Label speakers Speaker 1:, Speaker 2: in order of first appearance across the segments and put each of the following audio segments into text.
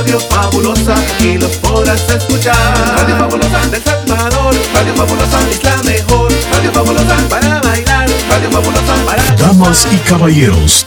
Speaker 1: Radio Fabulosa y los podrás escuchar. Radio Fabulosa del Salvador, Radio Fabulosa es la mejor. Radio Fabulosa para bailar, Radio Fabulosa para
Speaker 2: Damas y caballeros,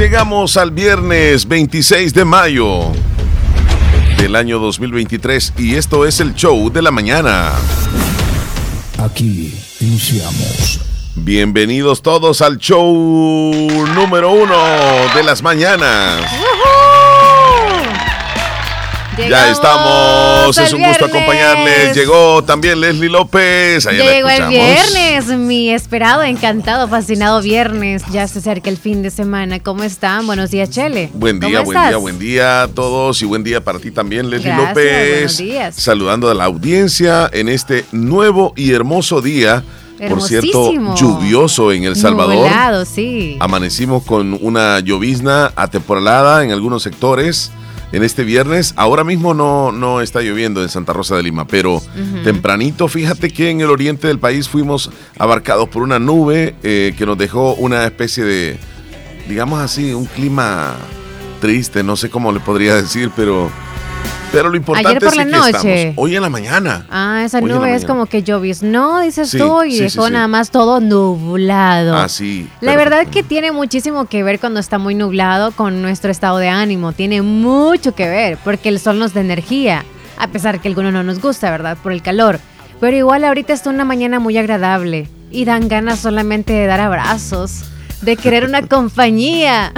Speaker 3: Llegamos al viernes 26 de mayo del año 2023 y esto es el show de la mañana.
Speaker 2: Aquí iniciamos.
Speaker 3: Bienvenidos todos al show número uno de las mañanas. Ya estamos, es un gusto acompañarles. Llegó también Leslie López. La
Speaker 4: Llegó el viernes, mi esperado, encantado, fascinado viernes. Ya se acerca el fin de semana. ¿Cómo están? Buenos días, Chele.
Speaker 3: Buen día,
Speaker 4: ¿Cómo
Speaker 3: buen
Speaker 4: estás?
Speaker 3: día, buen día a todos y buen día para ti también, Leslie
Speaker 4: Gracias,
Speaker 3: López.
Speaker 4: buenos días.
Speaker 3: Saludando a la audiencia en este nuevo y hermoso día. Por cierto, lluvioso en El Salvador.
Speaker 4: Nublado, sí.
Speaker 3: Amanecimos con una llovizna atemporalada en algunos sectores en este viernes. Ahora mismo no, no está lloviendo en Santa Rosa de Lima, pero tempranito, fíjate que en el oriente del país fuimos abarcados por una nube eh, que nos dejó una especie de, digamos así, un clima triste, no sé cómo le podría decir, pero, pero lo importante
Speaker 4: Ayer por
Speaker 3: es
Speaker 4: la
Speaker 3: que
Speaker 4: noche.
Speaker 3: estamos. Hoy en la mañana.
Speaker 4: Ah, esa
Speaker 3: Hoy
Speaker 4: nube es como que lloviznó, dices
Speaker 3: Sí,
Speaker 4: tú, y
Speaker 3: sí,
Speaker 4: dejó
Speaker 3: sí.
Speaker 4: nada más todo nublado.
Speaker 3: Así.
Speaker 4: La verdad que tiene muchísimo que ver cuando está muy nublado con nuestro estado de ánimo. Tiene mucho que ver porque el sol nos da energía, a pesar que algunos no nos gusta, ¿verdad? Por el calor. Pero igual ahorita está una mañana muy agradable y dan ganas solamente de dar abrazos, de querer una compañía.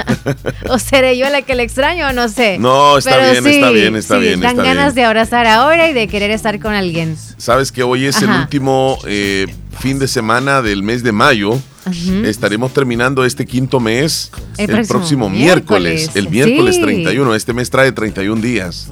Speaker 4: o seré yo la que le extraño o no sé.
Speaker 3: No, está
Speaker 4: Pero
Speaker 3: bien, está bien, está
Speaker 4: sí,
Speaker 3: bien,
Speaker 4: Dan
Speaker 3: está
Speaker 4: ganas
Speaker 3: bien.
Speaker 4: de abrazar ahora y de querer estar con alguien.
Speaker 3: Sabes que hoy es el último eh, fin de semana del mes de mayo. Estaremos terminando este quinto mes
Speaker 4: El
Speaker 3: el,
Speaker 4: próximo
Speaker 3: próximo miércoles,
Speaker 4: miércoles,
Speaker 3: el miércoles
Speaker 4: sí.
Speaker 3: 31. Este mes trae 31 días.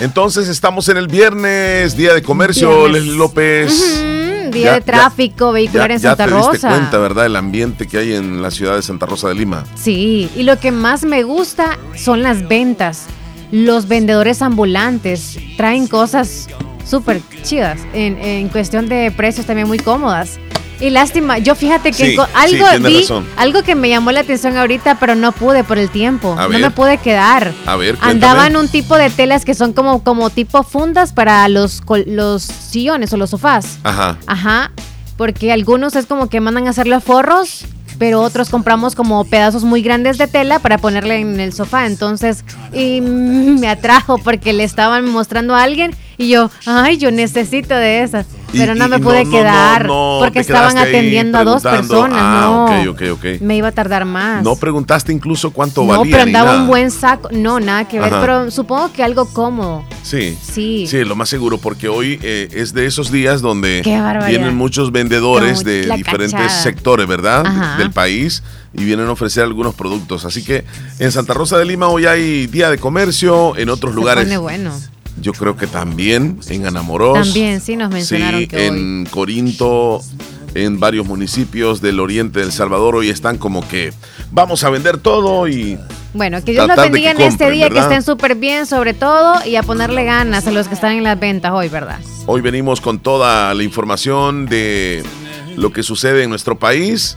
Speaker 3: Entonces estamos en el viernes, día de comercio. Leslie López.
Speaker 4: Día
Speaker 3: Ya-
Speaker 4: de tráfico vehicular
Speaker 3: Ya,
Speaker 4: en
Speaker 3: ya
Speaker 4: Santa
Speaker 3: te
Speaker 4: Rosa.
Speaker 3: diste cuenta, ¿verdad? El ambiente que hay en la ciudad de Santa Rosa de Lima.
Speaker 4: Sí, y lo que más me gusta son las ventas. Los vendedores ambulantes traen cosas súper chidas en, en cuestión de precios también muy cómodas. Y lástima, yo fíjate que
Speaker 3: Sí,
Speaker 4: co-
Speaker 3: sí,
Speaker 4: algo vi,
Speaker 3: razón.
Speaker 4: algo que me llamó la atención ahorita, pero no pude por el tiempo.
Speaker 3: A
Speaker 4: no
Speaker 3: ver.
Speaker 4: me pude quedar.
Speaker 3: A ver, cuéntame.
Speaker 4: Andaban un tipo de telas que son como, como tipo fundas para los, los sillones o los sofás.
Speaker 3: Ajá.
Speaker 4: Ajá, porque algunos es como que mandan a hacerle forros, pero otros compramos como pedazos muy grandes de tela para ponerle en el sofá. Entonces, y me atrajo porque le estaban mostrando a alguien y yo, ay, yo necesito de esas.
Speaker 3: Y-
Speaker 4: Pero no me
Speaker 3: y
Speaker 4: pude
Speaker 3: no, no,
Speaker 4: quedar
Speaker 3: no,
Speaker 4: porque estaban atendiendo a dos personas.
Speaker 3: Ah,
Speaker 4: no,
Speaker 3: ok, ok, ok.
Speaker 4: me iba a tardar más.
Speaker 3: No preguntaste incluso cuánto
Speaker 4: No,
Speaker 3: valía.
Speaker 4: pero
Speaker 3: ni
Speaker 4: andaba un buen saco. No, nada que ver,
Speaker 3: Ajá.
Speaker 4: pero supongo que algo cómodo.
Speaker 3: Sí.
Speaker 4: Sí.
Speaker 3: Sí, lo más seguro, porque hoy eh, es de esos días donde vienen muchos vendedores
Speaker 4: No,
Speaker 3: de diferentes
Speaker 4: cachada.
Speaker 3: sectores, ¿verdad?
Speaker 4: Ajá.
Speaker 3: Del país y vienen a ofrecer algunos productos. Así que en Santa Rosa de Lima hoy hay día de comercio, en otros
Speaker 4: Se
Speaker 3: lugares
Speaker 4: pone bueno.
Speaker 3: Yo creo que también, en Anamoros.
Speaker 4: También, sí, nos mencionaron
Speaker 3: Sí,
Speaker 4: que hoy.
Speaker 3: en Corinto, en varios municipios del oriente del Salvador hoy están como que vamos a vender todo y
Speaker 4: Bueno, que Dios los bendiga en este día, que estén súper bien sobre todo y a ponerle ganas a los que están en las ventas hoy, ¿verdad?
Speaker 3: Hoy venimos con toda la información de lo que sucede en nuestro país,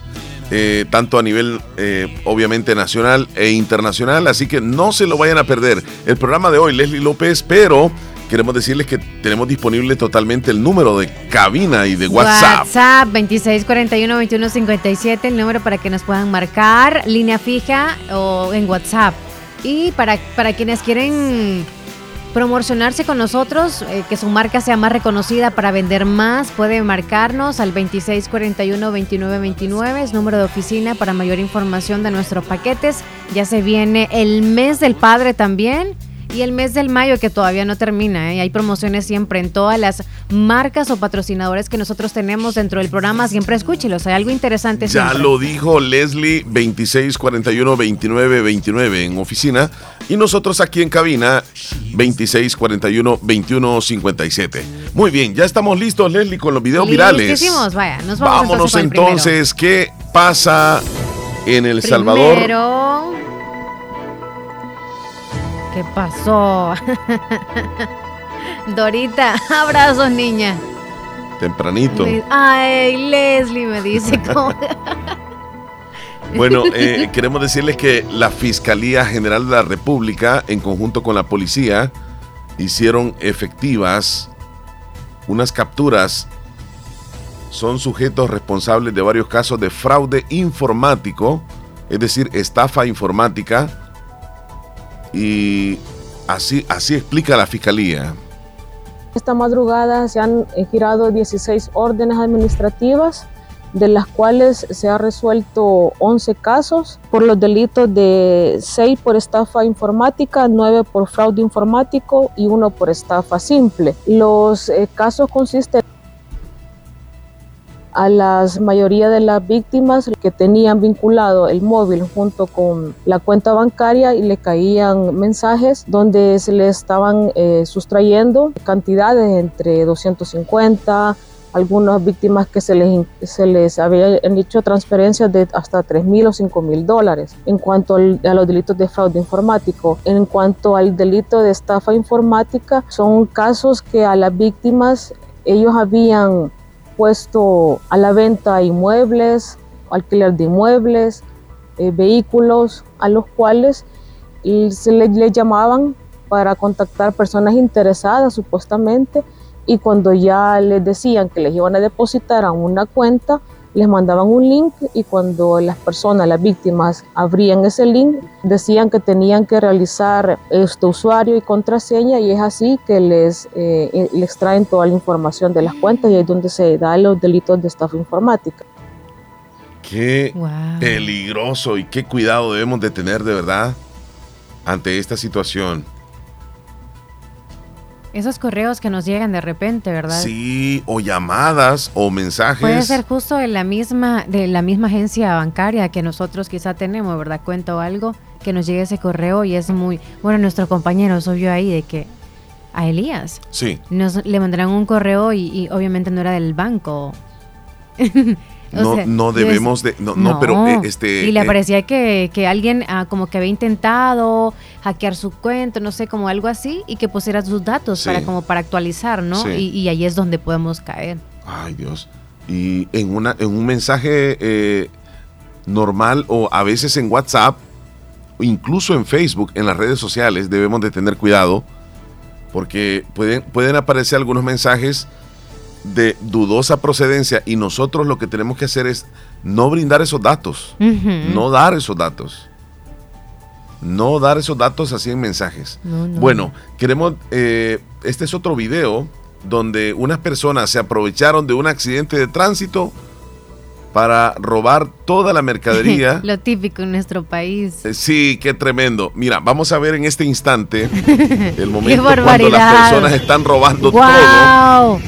Speaker 3: eh, tanto a nivel eh, obviamente nacional e internacional, así que no se lo vayan a perder. El programa de hoy, Leslie López, pero queremos decirles que tenemos disponible totalmente el número de cabina y de WhatsApp.
Speaker 4: WhatsApp 2641-2157, el número para que nos puedan marcar, línea fija o en WhatsApp. Y para, para quienes quieren promocionarse con nosotros, eh, que su marca sea más reconocida para vender más, puede marcarnos al 2641-2929, es número de oficina para mayor información de nuestros paquetes. Ya se viene el mes del padre también. Y el mes del mayo que todavía no termina, ¿eh? hay promociones siempre en todas las marcas o patrocinadores que nosotros tenemos dentro del programa. Siempre escúchelos, hay algo interesante.
Speaker 3: Ya lo dijo Leslie 2641 2929 en oficina y nosotros aquí en cabina 2641 2157. Muy bien, ya estamos listos Leslie con los videos virales.
Speaker 4: Vaya, nos
Speaker 3: vamos Vámonos entonces, ¿qué pasa en El Salvador?
Speaker 4: ¿Qué pasó? Dorita, abrazos, niña.
Speaker 3: Tempranito.
Speaker 4: Ay, Leslie me dice
Speaker 3: Bueno, eh, queremos decirles que la Fiscalía General de la República, en conjunto con la policía, hicieron efectivas unas capturas. Son sujetos responsables de varios casos de fraude informático, es decir, estafa informática, y así, así explica la Fiscalía.
Speaker 5: Esta madrugada se han girado 16 órdenes administrativas, de las cuales se ha resuelto 11 casos por los delitos de 6 por estafa informática, 9 por fraude informático y 1 por estafa simple. Los eh, casos consisten a la mayoría de las víctimas que tenían vinculado el móvil junto con la cuenta bancaria y le caían mensajes donde se le estaban eh, sustrayendo cantidades entre 250 algunas víctimas que se les, se les habían hecho transferencias de hasta 3 mil o 5 mil dólares. En cuanto a los delitos de fraude informático, en cuanto al delito de estafa informática, son casos que a las víctimas ellos habían puesto a la venta inmuebles, alquiler de inmuebles, eh, vehículos, a los cuales se les le llamaban para contactar personas interesadas supuestamente y cuando ya les decían que les iban a depositar a una cuenta, les mandaban un link y cuando las personas, las víctimas, abrían ese link, decían que tenían que realizar este usuario y contraseña y es así que les, eh, les traen toda la información de las cuentas y ahí es donde se dan los delitos de estafa informática.
Speaker 3: Qué peligroso y qué cuidado debemos de tener de verdad ante esta situación.
Speaker 4: Esos correos que nos llegan de repente, ¿verdad?
Speaker 3: Sí, o llamadas o mensajes.
Speaker 4: Puede ser justo de la misma, de la misma agencia bancaria que nosotros quizá tenemos, ¿verdad? Cuento o algo, que nos llegue ese correo y es muy... Bueno, nuestro compañero subió ahí de que a Elías.
Speaker 3: Sí.
Speaker 4: Nos le mandarán un correo y, y obviamente no era del banco.
Speaker 3: no, no debemos de, no, no, pero eh, este...
Speaker 4: Y le eh, parecía que, que alguien ah, como que había intentado hackear su cuenta, no sé, como algo así, y que pusiera sus datos para como para actualizar, ¿no? Y, ahí es donde podemos caer.
Speaker 3: Ay, Dios. Y en, una, en un mensaje eh, normal o a veces en WhatsApp, o incluso en Facebook, en las redes sociales, debemos de tener cuidado, porque pueden, pueden aparecer algunos mensajes de dudosa procedencia y nosotros lo que tenemos que hacer es no brindar esos datos, no dar esos datos. No dar esos datos así en mensajes. Bueno, queremos, eh, este es otro video donde unas personas se aprovecharon de un accidente de tránsito para robar toda la mercadería.
Speaker 4: Lo típico en nuestro país.
Speaker 3: Eh, sí, qué tremendo. Mira, vamos a ver en este instante el momento cuando las personas están robando todo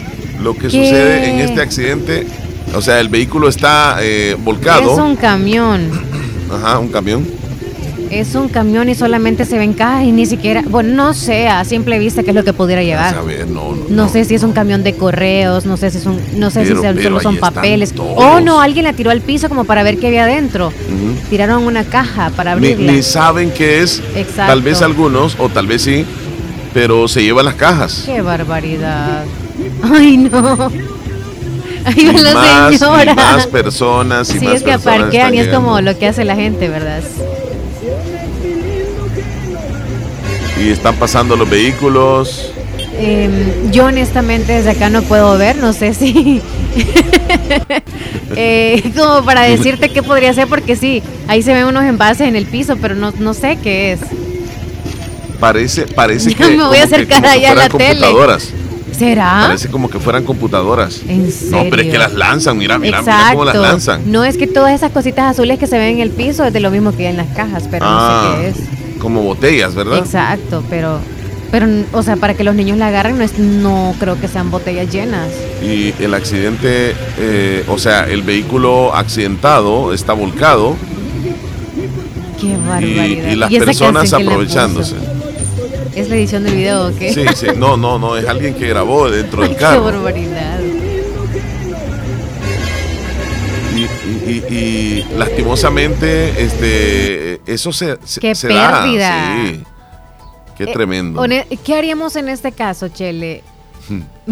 Speaker 3: lo que sucede en este accidente. O sea, el vehículo está eh, volcado.
Speaker 4: Es un camión.
Speaker 3: Ajá, un camión.
Speaker 4: Es un camión y solamente se ven cajas y ni siquiera, bueno, no sé, a simple vista qué es lo que pudiera llevar.
Speaker 3: no,
Speaker 4: no, sé si es un camión de correos, no sé si son, no sé si solo son papeles. O no, alguien la tiró al piso como para ver qué había adentro. Tiraron una caja para abrirla.
Speaker 3: Ni, saben qué es. Exacto. Tal vez algunos, o tal vez sí, pero se llevan las cajas.
Speaker 4: Qué barbaridad. Ay, no.
Speaker 3: Ahí va la más, señora. Y más personas y
Speaker 4: sí,
Speaker 3: es
Speaker 4: que aparquean y es como lo que hace la gente, ¿verdad?
Speaker 3: Y están pasando los vehículos.
Speaker 4: Em, yo honestamente desde acá no puedo ver, no sé si... eh, como para decirte qué podría ser, porque sí, ahí se ven unos envases en el piso, pero no, no sé qué es.
Speaker 3: Parece, parece
Speaker 4: que... me voy a acercar allá a la tele. ¿Será?
Speaker 3: Parece como que fueran computadoras.
Speaker 4: ¿En serio?
Speaker 3: No, pero es que las lanzan, mira, mira, mira cómo las lanzan.
Speaker 4: No es que todas esas cositas azules que se ven en el piso es de lo mismo que en las cajas, pero no sé ah. qué es.
Speaker 3: como botellas, ¿verdad?
Speaker 4: Exacto, pero, pero, o sea, para que los niños la agarren no, es, no creo que sean botellas llenas.
Speaker 3: Y el accidente, eh, o sea, el vehículo accidentado está volcado.
Speaker 4: Qué barbaridad.
Speaker 3: Y, las personas aprovechándose.
Speaker 4: ¿Es la edición del video o qué?
Speaker 3: Sí, sí, no, no, no, es alguien que grabó dentro del carro.
Speaker 4: Qué barbaridad.
Speaker 3: Y, lastimosamente, este, eso se,
Speaker 4: Qué pérdida.
Speaker 3: Sí. Qué eh, tremendo.
Speaker 4: ¿Qué haríamos en este caso, Chele?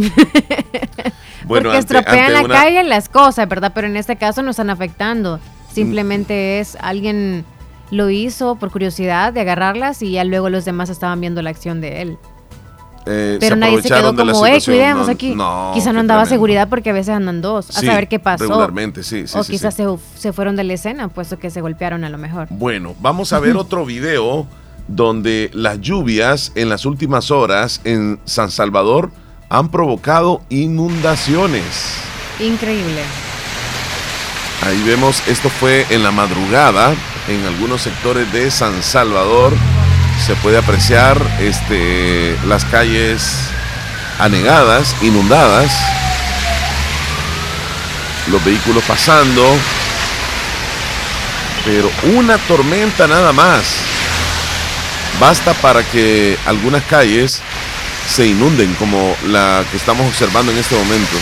Speaker 4: bueno, Porque estropean la calle las cosas, ¿verdad? Pero en este caso no están afectando. Simplemente es alguien lo hizo por curiosidad de agarrarlas y ya luego los demás estaban viendo la acción de él.
Speaker 3: Eh,
Speaker 4: pero nadie se quedó como, eh, cuidemos aquí. Quizá no andaba seguridad porque a veces andan dos, a saber qué pasó.
Speaker 3: Regularmente, sí.
Speaker 4: o quizás se, se, fueron de la escena, puesto que se golpearon a lo mejor.
Speaker 3: Bueno, vamos a ver otro video donde las lluvias en las últimas horas en San Salvador han provocado inundaciones.
Speaker 4: Increíble.
Speaker 3: Ahí vemos, esto fue en la madrugada en algunos sectores de San Salvador. Se puede apreciar este, las calles anegadas, inundadas, los vehículos pasando, pero una tormenta nada más. Basta para que algunas calles se inunden como la que estamos observando en este momento.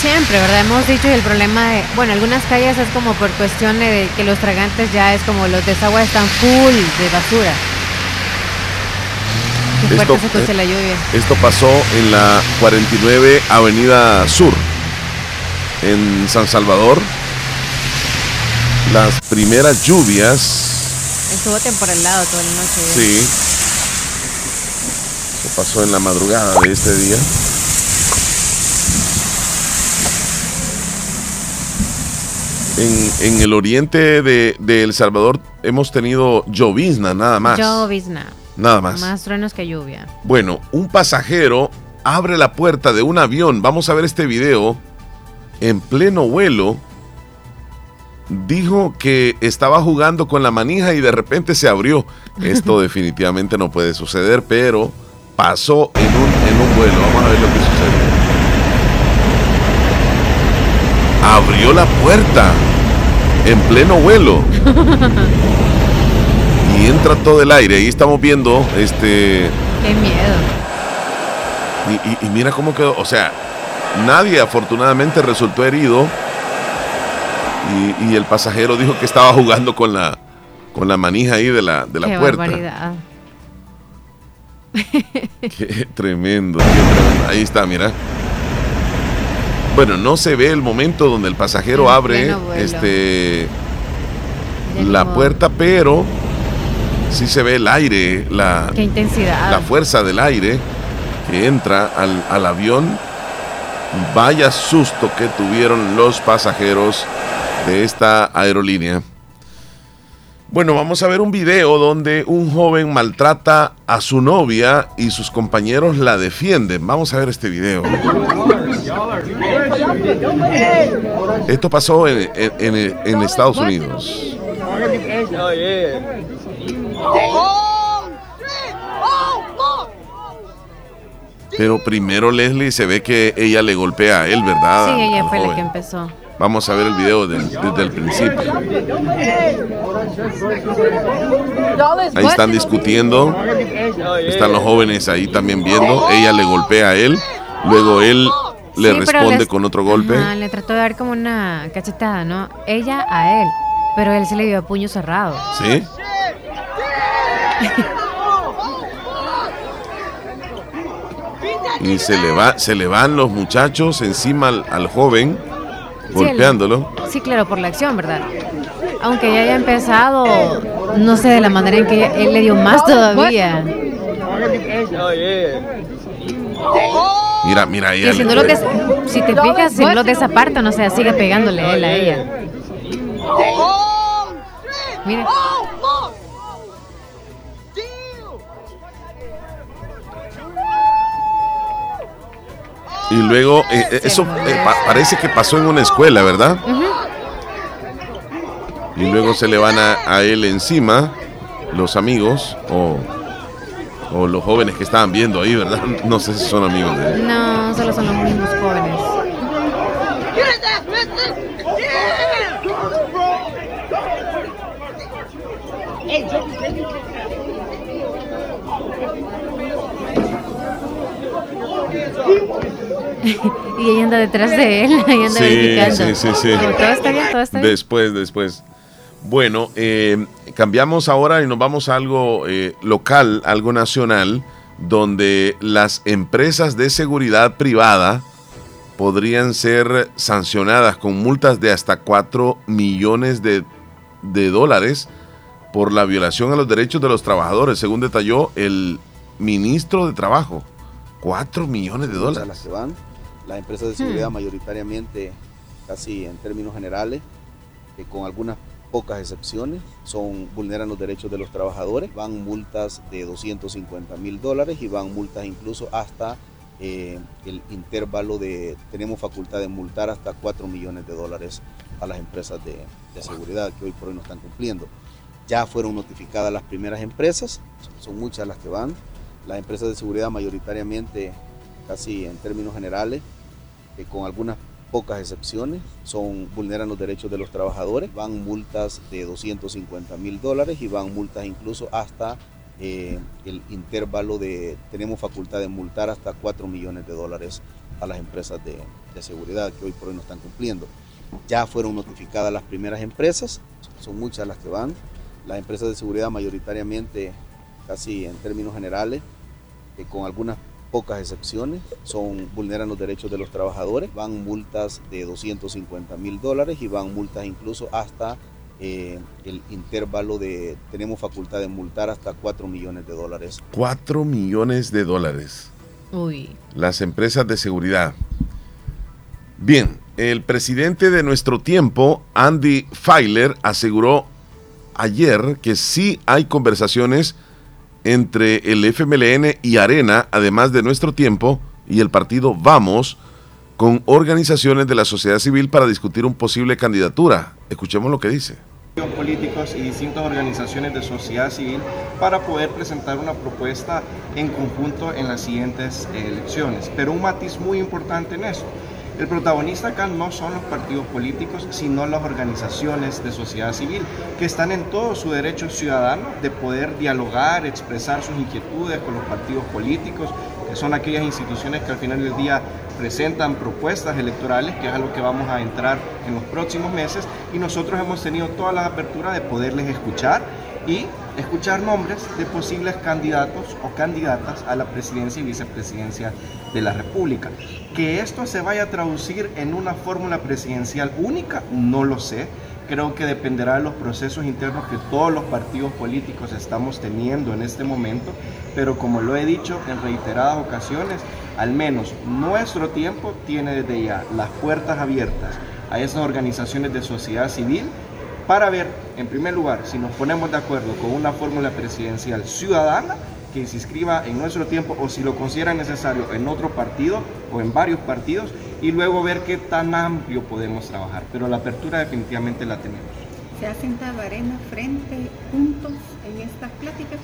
Speaker 4: Siempre, ¿verdad? Hemos dicho y el problema de, bueno, algunas calles es como por cuestión de que los tragantes ya es como los desagües están full de basura. Qué esto, se la lluvia.
Speaker 3: Esto pasó en la 49 Avenida Sur, en San Salvador. Las primeras lluvias.
Speaker 4: Estuvo temporalado toda la noche.
Speaker 3: Sí. Eso pasó en la madrugada de este día. En, el oriente de, El Salvador hemos tenido llovizna, nada más.
Speaker 4: Llovizna.
Speaker 3: Nada más.
Speaker 4: Más truenos que lluvia.
Speaker 3: Bueno, un pasajero abre la puerta de un avión. Vamos a ver este video. En pleno vuelo. Dijo que estaba jugando con la manija y de repente se abrió. Esto definitivamente no puede suceder, pero pasó en un, en un vuelo. Vamos a ver lo que sucede. Abrió la puerta en pleno vuelo. y entra todo el aire. Ahí estamos viendo este.
Speaker 4: Qué miedo.
Speaker 3: Y, mira cómo quedó. O sea, nadie afortunadamente resultó herido. Y, el pasajero dijo que estaba jugando con la, con la manija ahí de la, de la qué puerta. Barbaridad. Qué tremendo, qué tremendo. Ahí está, mira. Bueno, no se ve el momento donde el pasajero abre este la puerta, pero sí se ve el aire, la,
Speaker 4: intensidad.
Speaker 3: la fuerza del aire que entra al, al avión. Vaya susto que tuvieron los pasajeros de esta aerolínea. Bueno, vamos a ver un video donde un joven maltrata a su novia y sus compañeros la defienden. Vamos a ver este video. Esto pasó en, Estados Unidos. Pero primero Leslie se ve que ella le golpea a él, ¿verdad?
Speaker 4: Sí, ella fue la que empezó.
Speaker 3: Vamos a ver el video desde el principio. Ahí están discutiendo. Están los jóvenes ahí también viendo. Ella le golpea a él. Luego él le responde con otro golpe.
Speaker 4: le trató de dar como una cachetada, ¿no? Ella a él, pero él se le dio a puño cerrado.
Speaker 3: ¿Sí? y se le va, se le van los muchachos encima al, joven, golpeándolo.
Speaker 4: Sí, claro, por la acción, ¿verdad? Aunque ya haya empezado, no sé, de la manera en que él le dio más todavía.
Speaker 3: Mira, mira, ella.
Speaker 4: Si, si, te fijas, si no lo desaparta, no sé, sigue pegándole él a ella. Mira.
Speaker 3: Y luego, eh, eh, eso eh, parece que pasó en una escuela, ¿verdad? y luego se le van a, él encima los amigos o, o, los jóvenes que estaban viendo ahí, ¿verdad? No sé si son amigos de
Speaker 4: él. No, solo son los mismos jóvenes. y ella anda detrás de él, ella anda
Speaker 3: sí, Sí, sí, sí.
Speaker 4: Todo está bien, todo está
Speaker 3: bien. Después, después. Bueno, eh, cambiamos ahora y nos vamos a algo eh, local, algo nacional, donde las empresas de seguridad privada podrían ser sancionadas con multas de hasta 4 millones de, de dólares por la violación a los derechos de los trabajadores, según detalló el ministro de Trabajo. 4 millones de dólares.
Speaker 6: Las que van, las empresas de seguridad hmm. mayoritariamente, casi en términos generales, que con algunas pocas excepciones, son, vulneran los derechos de los trabajadores, van multas de 250 mil dólares y van multas incluso hasta eh, el intervalo de, tenemos facultad de multar hasta 4 millones de dólares a las empresas de, de seguridad que hoy por hoy no están cumpliendo. Ya fueron notificadas las primeras empresas, son muchas las que van, las empresas de seguridad mayoritariamente, casi en términos generales, que con algunas pocas excepciones, son, vulneran los derechos de los trabajadores, van multas de 250 mil dólares y van multas incluso hasta eh, el intervalo de, tenemos facultad de multar hasta 4 millones de dólares a las empresas de, de seguridad que hoy por hoy no están cumpliendo. Ya fueron notificadas las primeras empresas, son muchas las que van. Las empresas de seguridad mayoritariamente, casi en términos generales, que con algunas pocas excepciones, son, vulneran los derechos de los trabajadores, van multas de 250 mil dólares y van multas incluso hasta eh, el intervalo de, tenemos facultad de multar hasta 4 millones de dólares.
Speaker 3: 4 millones de dólares.
Speaker 4: Uy.
Speaker 3: Las empresas de seguridad. Bien, el presidente de nuestro tiempo, Andy Feiler, aseguró ayer que sí hay conversaciones entre el FMLN y Arena, además de nuestro tiempo y el partido Vamos, con organizaciones de la sociedad civil para discutir un posible candidatura. Escuchemos lo que dice
Speaker 7: políticos y distintas organizaciones de sociedad civil para poder presentar una propuesta en conjunto en las siguientes elecciones. Pero un matiz muy importante en eso el protagonista acá no son los partidos políticos, sino las organizaciones de sociedad civil, que están en todo su derecho ciudadano de poder dialogar, expresar sus inquietudes con los partidos políticos, que son aquellas instituciones que al final del día presentan propuestas electorales, que es a lo que vamos a entrar en los próximos meses, y nosotros hemos tenido todas las aperturas de poderles escuchar y escuchar nombres de posibles candidatos o candidatas a la presidencia y vicepresidencia de la República. Que esto se vaya a traducir en una fórmula presidencial única, no lo sé. Creo que dependerá de los procesos internos que todos los partidos políticos estamos teniendo en este momento, pero como lo he dicho en reiteradas ocasiones, al menos nuestro tiempo tiene desde ya las puertas abiertas a esas organizaciones de sociedad civil para ver, en primer lugar, si nos ponemos de acuerdo con una fórmula presidencial ciudadana que se inscriba en nuestro tiempo o si lo consideran necesario en otro partido o en varios partidos y luego ver qué tan amplio podemos trabajar. Pero la apertura definitivamente la tenemos.
Speaker 8: ¿Se ha sentado arena frente, juntos en estas pláticas?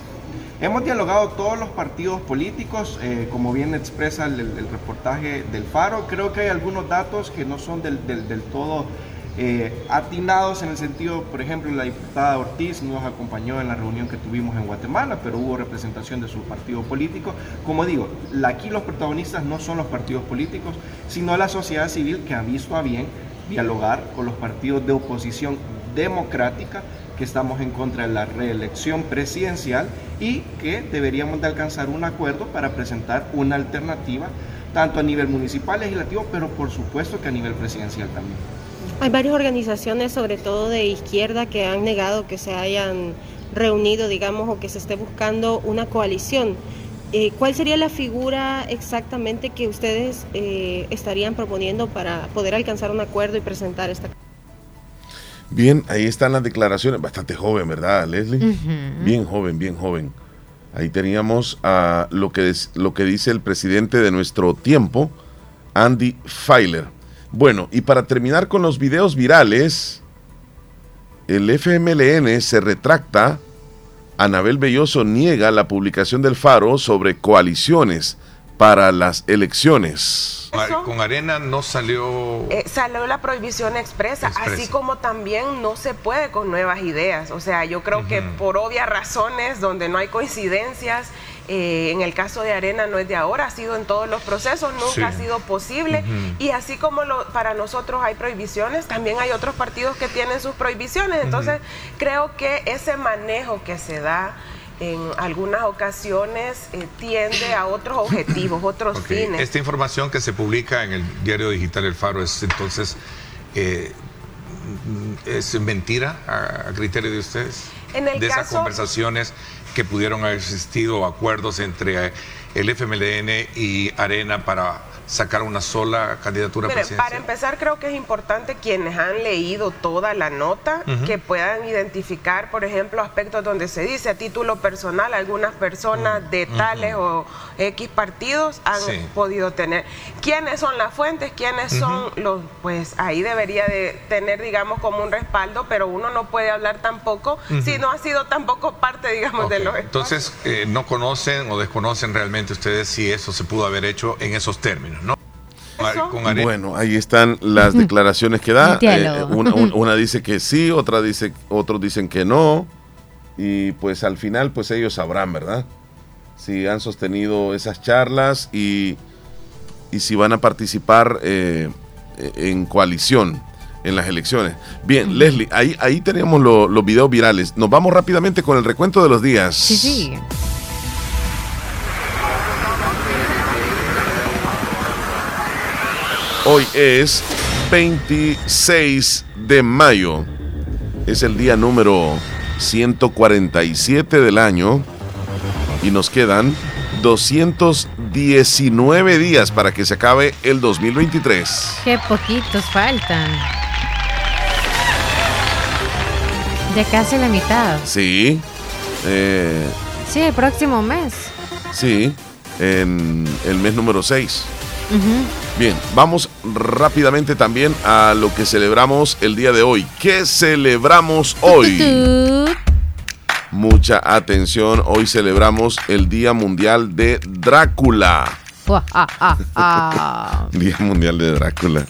Speaker 7: Hemos dialogado todos los partidos políticos, eh, como bien expresa el, reportaje del Faro. Creo que hay algunos datos que no son del, del todo eh, atinados en el sentido, por ejemplo, la diputada Ortiz nos acompañó en la reunión que tuvimos en Guatemala, pero hubo representación de su partido político. Como digo, aquí los protagonistas no son los partidos políticos, sino la sociedad civil que ha visto a bien dialogar con los partidos de oposición democrática que estamos en contra de la reelección presidencial y que deberíamos de alcanzar un acuerdo para presentar una alternativa tanto a nivel municipal, legislativo, pero por supuesto que a nivel presidencial también.
Speaker 8: Hay varias organizaciones, sobre todo de izquierda, que han negado que se hayan reunido, digamos, o que se esté buscando una coalición. Eh, ¿Cuál sería la figura exactamente que ustedes eh, estarían proponiendo para poder alcanzar un acuerdo y presentar esta?
Speaker 3: Bien, ahí están las declaraciones, bastante joven, ¿verdad, Leslie? Bien joven, bien joven. Ahí teníamos a lo que, lo que dice el presidente de nuestro tiempo, Andy Feiler. Bueno, y para terminar con los videos virales, el FMLN se retracta. Anabel Belloso niega la publicación del Faro sobre coaliciones para las elecciones.
Speaker 9: Con Arena no salió...
Speaker 10: Eh, salió la prohibición expresa, así como también no se puede con nuevas ideas. O sea, yo creo que por obvias razones, donde no hay coincidencias, eh, en el caso de Arena no es de ahora, ha sido en todos los procesos, nunca ha sido posible. Y así como para nosotros hay prohibiciones, también hay otros partidos que tienen sus prohibiciones. Entonces, creo que ese manejo que se da en algunas ocasiones eh, tiende a otros objetivos, otros fines.
Speaker 9: Esta información que se publica en el diario digital El Faro es entonces eh, es mentira a, criterio de ustedes.
Speaker 10: En el
Speaker 9: de esas conversaciones que pudieron haber existido acuerdos entre el FMLN y Arena para sacar una sola candidatura presidencial?
Speaker 10: Para empezar, creo que es importante quienes han leído toda la nota que puedan identificar, por ejemplo, aspectos donde se dice a título personal algunas personas de tales o X partidos han podido tener. ¿Quiénes son las fuentes? ¿Quiénes son los? Pues ahí debería de tener, digamos, como un respaldo, pero uno no puede hablar tampoco si no ha sido tampoco parte, digamos, de los.
Speaker 9: Entonces, eh, no conocen o desconocen realmente ustedes si eso se pudo haber hecho en esos términos.
Speaker 3: Bueno, ahí están las declaraciones que da. Eh, una, dice que sí, otra dice, otros dicen que no. Y pues al final, pues ellos sabrán, ¿verdad? Si han sostenido esas charlas y, si van a participar eh, en coalición en las elecciones. Bien, Leslie, ahí, ahí tenemos los videos virales. Nos vamos rápidamente con el recuento de los días.
Speaker 4: Sí, sí.
Speaker 3: Hoy es 26 de mayo. Es el día número 147 del año. Y nos quedan 219 días para que se acabe el 2023.
Speaker 4: Qué poquitos faltan. Ya casi la mitad.
Speaker 3: Sí. Eh,
Speaker 4: sí, el próximo mes.
Speaker 3: Sí, en el mes número 6. Bien, vamos rápidamente también a lo que celebramos el día de hoy. ¿Qué celebramos hoy? Mucha atención, hoy celebramos el Día Mundial de Drácula. Día Mundial de Drácula.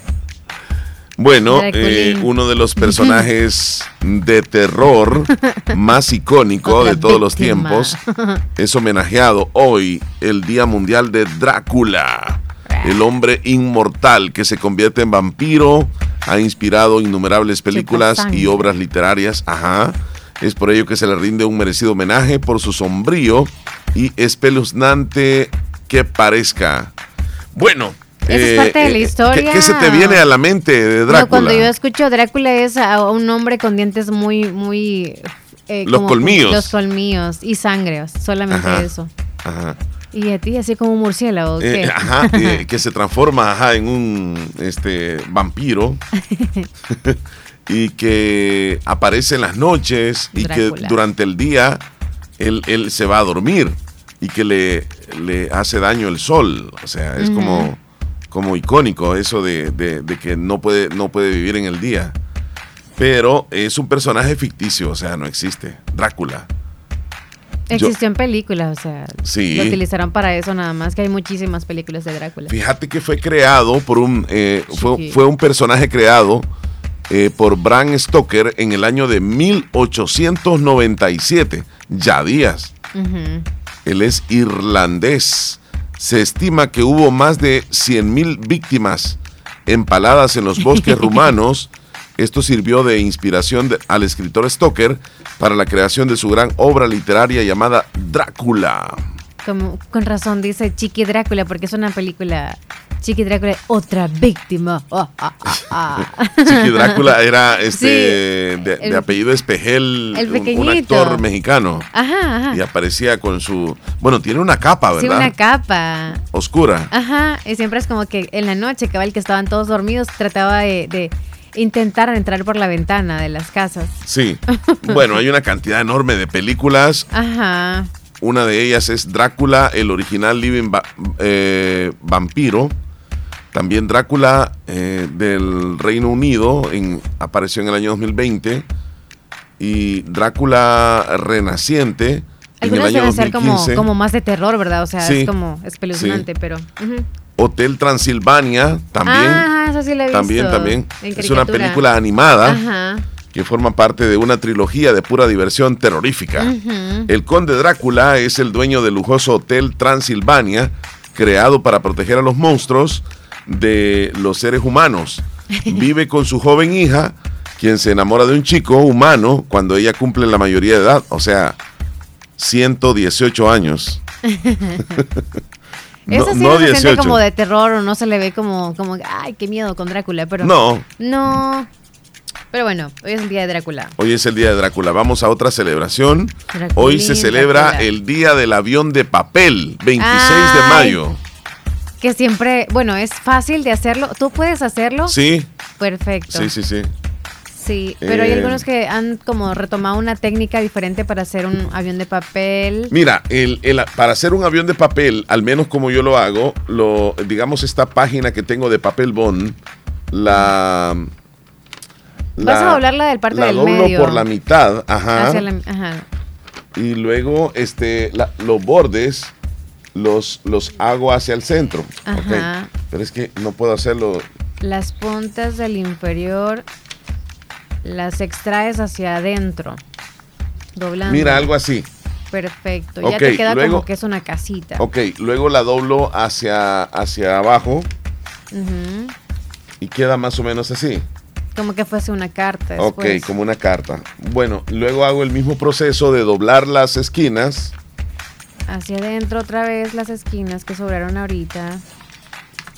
Speaker 3: Bueno, eh, uno de los personajes de terror más icónico de todos los tiempos es homenajeado hoy, el Día Mundial de Drácula el hombre inmortal que se convierte en vampiro, ha inspirado innumerables películas y obras literarias. Ajá. Es por ello que se le rinde un merecido homenaje por su sombrío y espeluznante que parezca. Bueno,
Speaker 4: esa es parte de la eh, historia.
Speaker 3: ¿qué, se te viene a la mente de Drácula?
Speaker 4: cuando yo escucho Drácula es a un hombre con dientes muy, muy...
Speaker 3: Eh, los colmillos.
Speaker 4: Los colmillos y sangre, solamente eso. Ajá. Y a ti, así como un murciélago.
Speaker 3: Eh, ajá, que se transforma en un este, vampiro. y que aparece en las noches y que durante el día él, se va a dormir y que le, le hace daño el sol. O sea, es como, como icónico eso de, de, que no puede, no puede vivir en el día. Pero es un personaje ficticio, o sea, no existe. Drácula.
Speaker 4: Existió en películas, o sea, lo utilizaron para eso nada más, que hay muchísimas películas de Drácula.
Speaker 3: Fíjate que fue creado por un, eh, fue, un personaje creado eh, por Bram Stoker en el año de 1897, ya días. Él es irlandés. Se estima que hubo más de 100.000 víctimas empaladas en los bosques rumanos esto sirvió de inspiración al escritor Stoker para la creación de su gran obra literaria llamada Drácula.
Speaker 4: con razón dice Chiqui Drácula, porque es una película. Chiqui Drácula, otra víctima. Ah, ah,
Speaker 3: ah, Chiqui Drácula era este de, apellido Espejel, un, actor mexicano. Ajá, ajá. Y aparecía con su. Bueno, tiene una capa, ¿verdad? Sí,
Speaker 4: una capa.
Speaker 3: Oscura.
Speaker 4: Ajá. Y siempre es como que en la noche, cabal, que estaban todos dormidos, trataba de intentar entrar por la ventana de las casas.
Speaker 3: Sí. Bueno, hay una cantidad enorme de películas.
Speaker 4: Ajá.
Speaker 3: Una de ellas es Drácula, el original Living eh, Vampiro. También Drácula eh, del Reino Unido en, apareció en el año 2020. y Drácula Renaciente.
Speaker 4: Algunas deben ser como, como, más de terror, ¿verdad? O sea, es como espeluznante, pero.
Speaker 3: Hotel Transilvania, también.
Speaker 4: Ah, eso sí la he visto.
Speaker 3: También, también. Es una película animada. que forma parte de una trilogía de pura diversión terrorífica. El conde Drácula es el dueño del lujoso Hotel Transilvania, creado para proteger a los monstruos de los seres humanos. Vive con su joven hija, quien se enamora de un chico humano cuando ella cumple la mayoría de edad, o sea, 118 años.
Speaker 4: Eso sí no, se siente como de terror o no se le ve como, como, ay, qué miedo con Drácula, pero...
Speaker 3: No.
Speaker 4: No. Pero bueno, hoy es el día de Drácula.
Speaker 3: Hoy es el día de Drácula. Vamos a otra celebración. hoy se celebra el Día del Avión de Papel, 26 de mayo.
Speaker 4: Que siempre, bueno, es fácil de hacerlo. ¿Tú puedes hacerlo?
Speaker 3: Sí.
Speaker 4: Perfecto.
Speaker 3: Sí, sí, sí.
Speaker 4: Sí, pero hay eh, algunos que han como retomado una técnica diferente para hacer un avión de papel.
Speaker 3: Mira, el, para hacer un avión de papel, al menos como yo lo hago, lo, digamos esta página que tengo de papel bond, la...
Speaker 4: Vas a doblarla del parte
Speaker 3: la
Speaker 4: del
Speaker 3: doblo
Speaker 4: medio.
Speaker 3: por la mitad, ajá. ajá. Y luego este, los bordes los, los hago hacia el centro. Ajá. Pero es que no puedo hacerlo.
Speaker 4: Las puntas del inferior las extraes hacia adentro, doblando.
Speaker 3: Mira, algo así.
Speaker 4: Perfecto, ya te queda como que es una casita.
Speaker 3: Ok, luego la doblo hacia, hacia abajo y queda más o menos así.
Speaker 4: Como que fuese una carta.
Speaker 3: Ok, como una carta. Bueno, luego hago el mismo proceso de doblar las esquinas.
Speaker 4: Hacia adentro otra vez las esquinas que sobraron ahorita.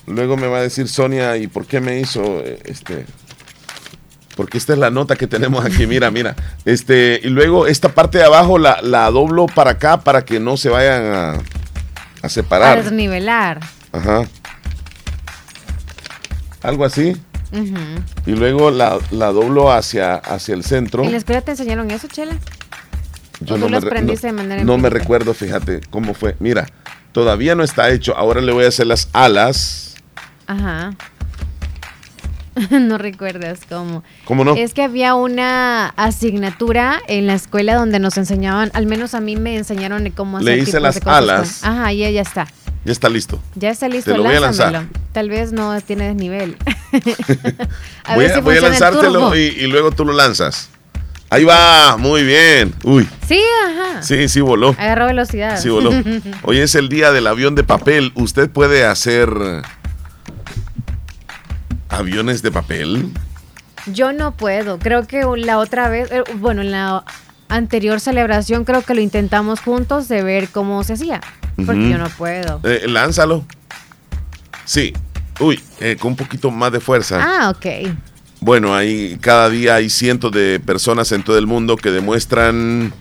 Speaker 3: Luego me va a decir Sonia, ¿y por qué me hizo este? Porque esta es la nota que tenemos aquí, mira, mira. Este, y luego esta parte de abajo la, doblo para acá para que no se vayan a, separar.
Speaker 4: A desnivelar.
Speaker 3: Ajá. Algo así. Y luego la, doblo hacia, hacia el centro.
Speaker 4: ¿En la escuela te enseñaron eso, Chela?
Speaker 3: Yo no, me, de manera no me recuerdo, fíjate cómo fue. Mira, todavía no está hecho. Ahora le voy a hacer las alas.
Speaker 4: Ajá. no recuerdas cómo.
Speaker 3: ¿Cómo no?
Speaker 4: Es que había una asignatura en la escuela donde nos enseñaban, al menos a mí me enseñaron cómo hacer.
Speaker 3: Le hice las alas.
Speaker 4: Ajá, ya, ya está.
Speaker 3: Ya está listo.
Speaker 4: Ya está listo. Te lo voy a lanzar. Tal vez no tiene desnivel.
Speaker 3: a voy, a, voy a lanzártelo y, y, luego tú lo lanzas. Ahí va, muy bien. Uy.
Speaker 4: Sí, ajá.
Speaker 3: Sí, sí voló.
Speaker 4: Agarró velocidad.
Speaker 3: Sí voló. Hoy es el día del avión de papel. Usted puede hacer aviones de papel?
Speaker 4: Yo no puedo. Creo que la otra vez, eh, bueno, en la anterior celebración creo que lo intentamos juntos de ver cómo se hacía. Porque yo no puedo.
Speaker 3: Eh, lánzalo. Sí. Uy, eh, con un poquito más de fuerza.
Speaker 4: Ah, ok.
Speaker 3: Bueno, hay, cada día hay cientos de personas en todo el mundo que demuestran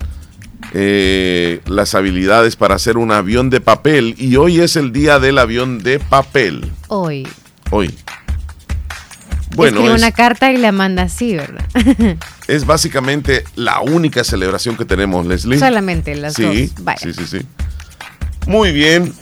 Speaker 3: las habilidades para hacer un avión de papel y hoy es el día del avión de papel.
Speaker 4: Hoy.
Speaker 3: Hoy.
Speaker 4: Bueno, Escribe una carta y la manda así, ¿verdad?
Speaker 3: es básicamente la única celebración que tenemos, Leslie.
Speaker 4: Solamente las dos.
Speaker 3: Sí, sí, sí. Muy bien.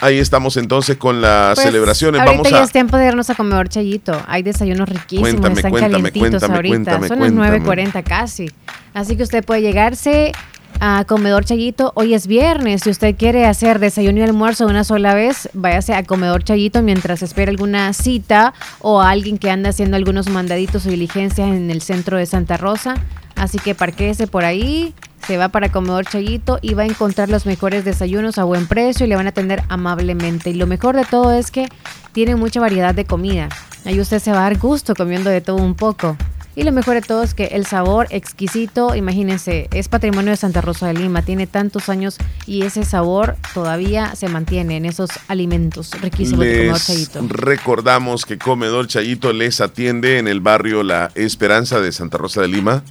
Speaker 3: Ahí estamos entonces con las pues, celebraciones.
Speaker 4: Ahorita
Speaker 3: Vamos
Speaker 4: ya es tiempo de irnos a comedor Chayito. Hay desayunos riquísimos, cuéntame, están cuéntame, calientitos ahorita. Son las 9.40 casi. Así que usted puede llegarse a Comedor Chayito. Hoy es viernes. Si usted quiere hacer desayuno y almuerzo una sola vez, váyase a Comedor Chayito mientras espera alguna cita o alguien que anda haciendo algunos mandaditos o diligencias en el centro de Santa Rosa. Así que parquéese por ahí, se va para Comedor Chayito y va a encontrar los mejores desayunos a buen precio y le van a atender amablemente. Y lo mejor de todo es que tiene mucha variedad de comida. Ahí usted se va a dar gusto comiendo de todo un poco. Y lo mejor de todo es que el sabor exquisito, imagínense, es patrimonio de Santa Rosa de Lima, tiene tantos años y ese sabor todavía se mantiene en esos alimentos riquísimos
Speaker 3: de Comedor Chayito. Recordamos que Comedor Chayito les atiende en el barrio La Esperanza de Santa Rosa de Lima,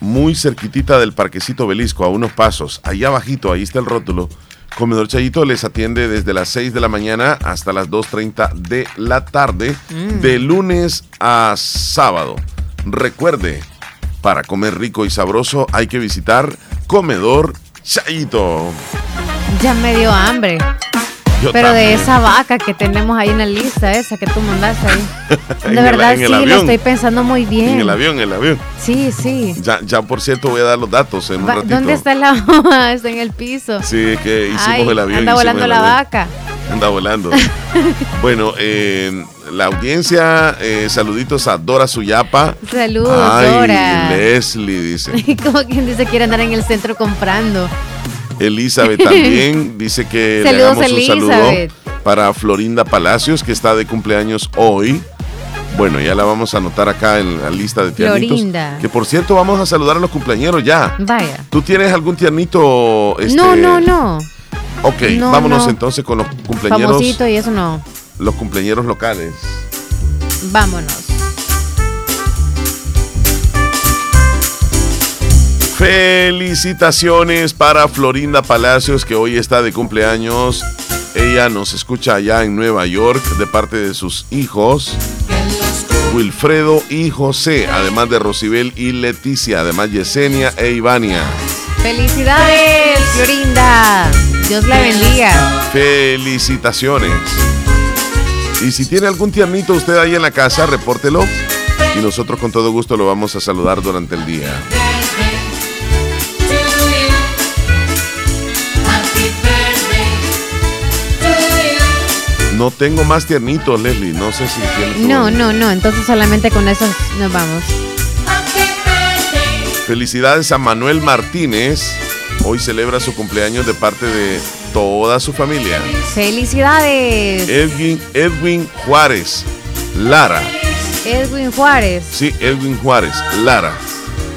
Speaker 3: muy cerquitita del Parquecito Belisco, a unos pasos, allá abajito, ahí está el rótulo. Comedor Chayito les atiende desde las 6 de la mañana hasta las 2.30 de la tarde, mm. de lunes a sábado. Recuerde, para comer rico y sabroso hay que visitar Comedor Chaito.
Speaker 4: Ya me dio hambre. Pero de esa vaca que tenemos ahí en la lista, esa que tú mandaste ahí. De verdad, sí, lo estoy pensando muy bien.
Speaker 3: En el avión, en el avión.
Speaker 4: Sí, sí.
Speaker 3: Ya, ya por cierto, voy a dar los datos en un ratito.
Speaker 4: ¿Dónde está la hoja? Está en el piso.
Speaker 3: Sí, es que hicimos el avión.
Speaker 4: Anda volando la vaca.
Speaker 3: Anda volando. bueno, eh, la audiencia, eh, saluditos a Dora Suyapa.
Speaker 4: Saludos, Ay, Dora.
Speaker 3: Leslie dice.
Speaker 4: Como quien dice quiere andar en el centro comprando.
Speaker 3: Elizabeth también dice que le damos un saludo para Florinda Palacios, que está de cumpleaños hoy. Bueno, ya la vamos a anotar acá en la lista de tiernitos. Florinda. Que por cierto, vamos a saludar a los cumpleaños ya.
Speaker 4: Vaya.
Speaker 3: ¿Tú tienes algún tiernito? Este...
Speaker 4: No, no, no.
Speaker 3: Ok, vámonos entonces con los cumpleaños.
Speaker 4: Famosito y eso no.
Speaker 3: Los cumpleaños locales.
Speaker 4: Vámonos.
Speaker 3: Felicitaciones para Florinda Palacios que hoy está de cumpleaños. Ella nos escucha allá en Nueva York de parte de sus hijos. Wilfredo y José, además de Rosibel y Leticia, además Yesenia e Ivania.
Speaker 4: Felicidades, Florinda. Dios la bendiga.
Speaker 3: Felicitaciones. Y si tiene algún tiernito usted ahí en la casa, repórtelo. Y nosotros con todo gusto lo vamos a saludar durante el día. No tengo más tiernitos, Leslie. No sé si tienes.
Speaker 4: No, no, no. Entonces solamente con esos nos vamos.
Speaker 3: Felicidades a Manuel Martínez. Hoy celebra su cumpleaños de parte de toda su familia.
Speaker 4: Felicidades.
Speaker 3: Edwin, Edwin Juárez. Lara.
Speaker 4: Edwin Juárez.
Speaker 3: Sí, Edwin Juárez. Lara.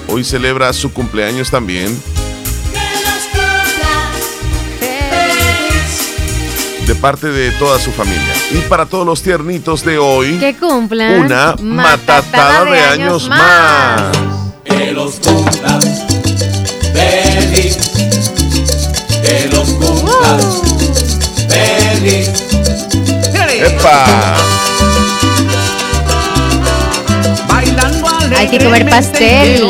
Speaker 3: Hoy celebra su cumpleaños también. De parte de toda su familia. Y para todos los tiernitos de hoy,
Speaker 4: que cumplan
Speaker 3: una matatada, de, años, más.
Speaker 11: Que los cumplan feliz, que los cumplan uh. feliz.
Speaker 3: ¡Epa!
Speaker 4: Hay que comer pastel.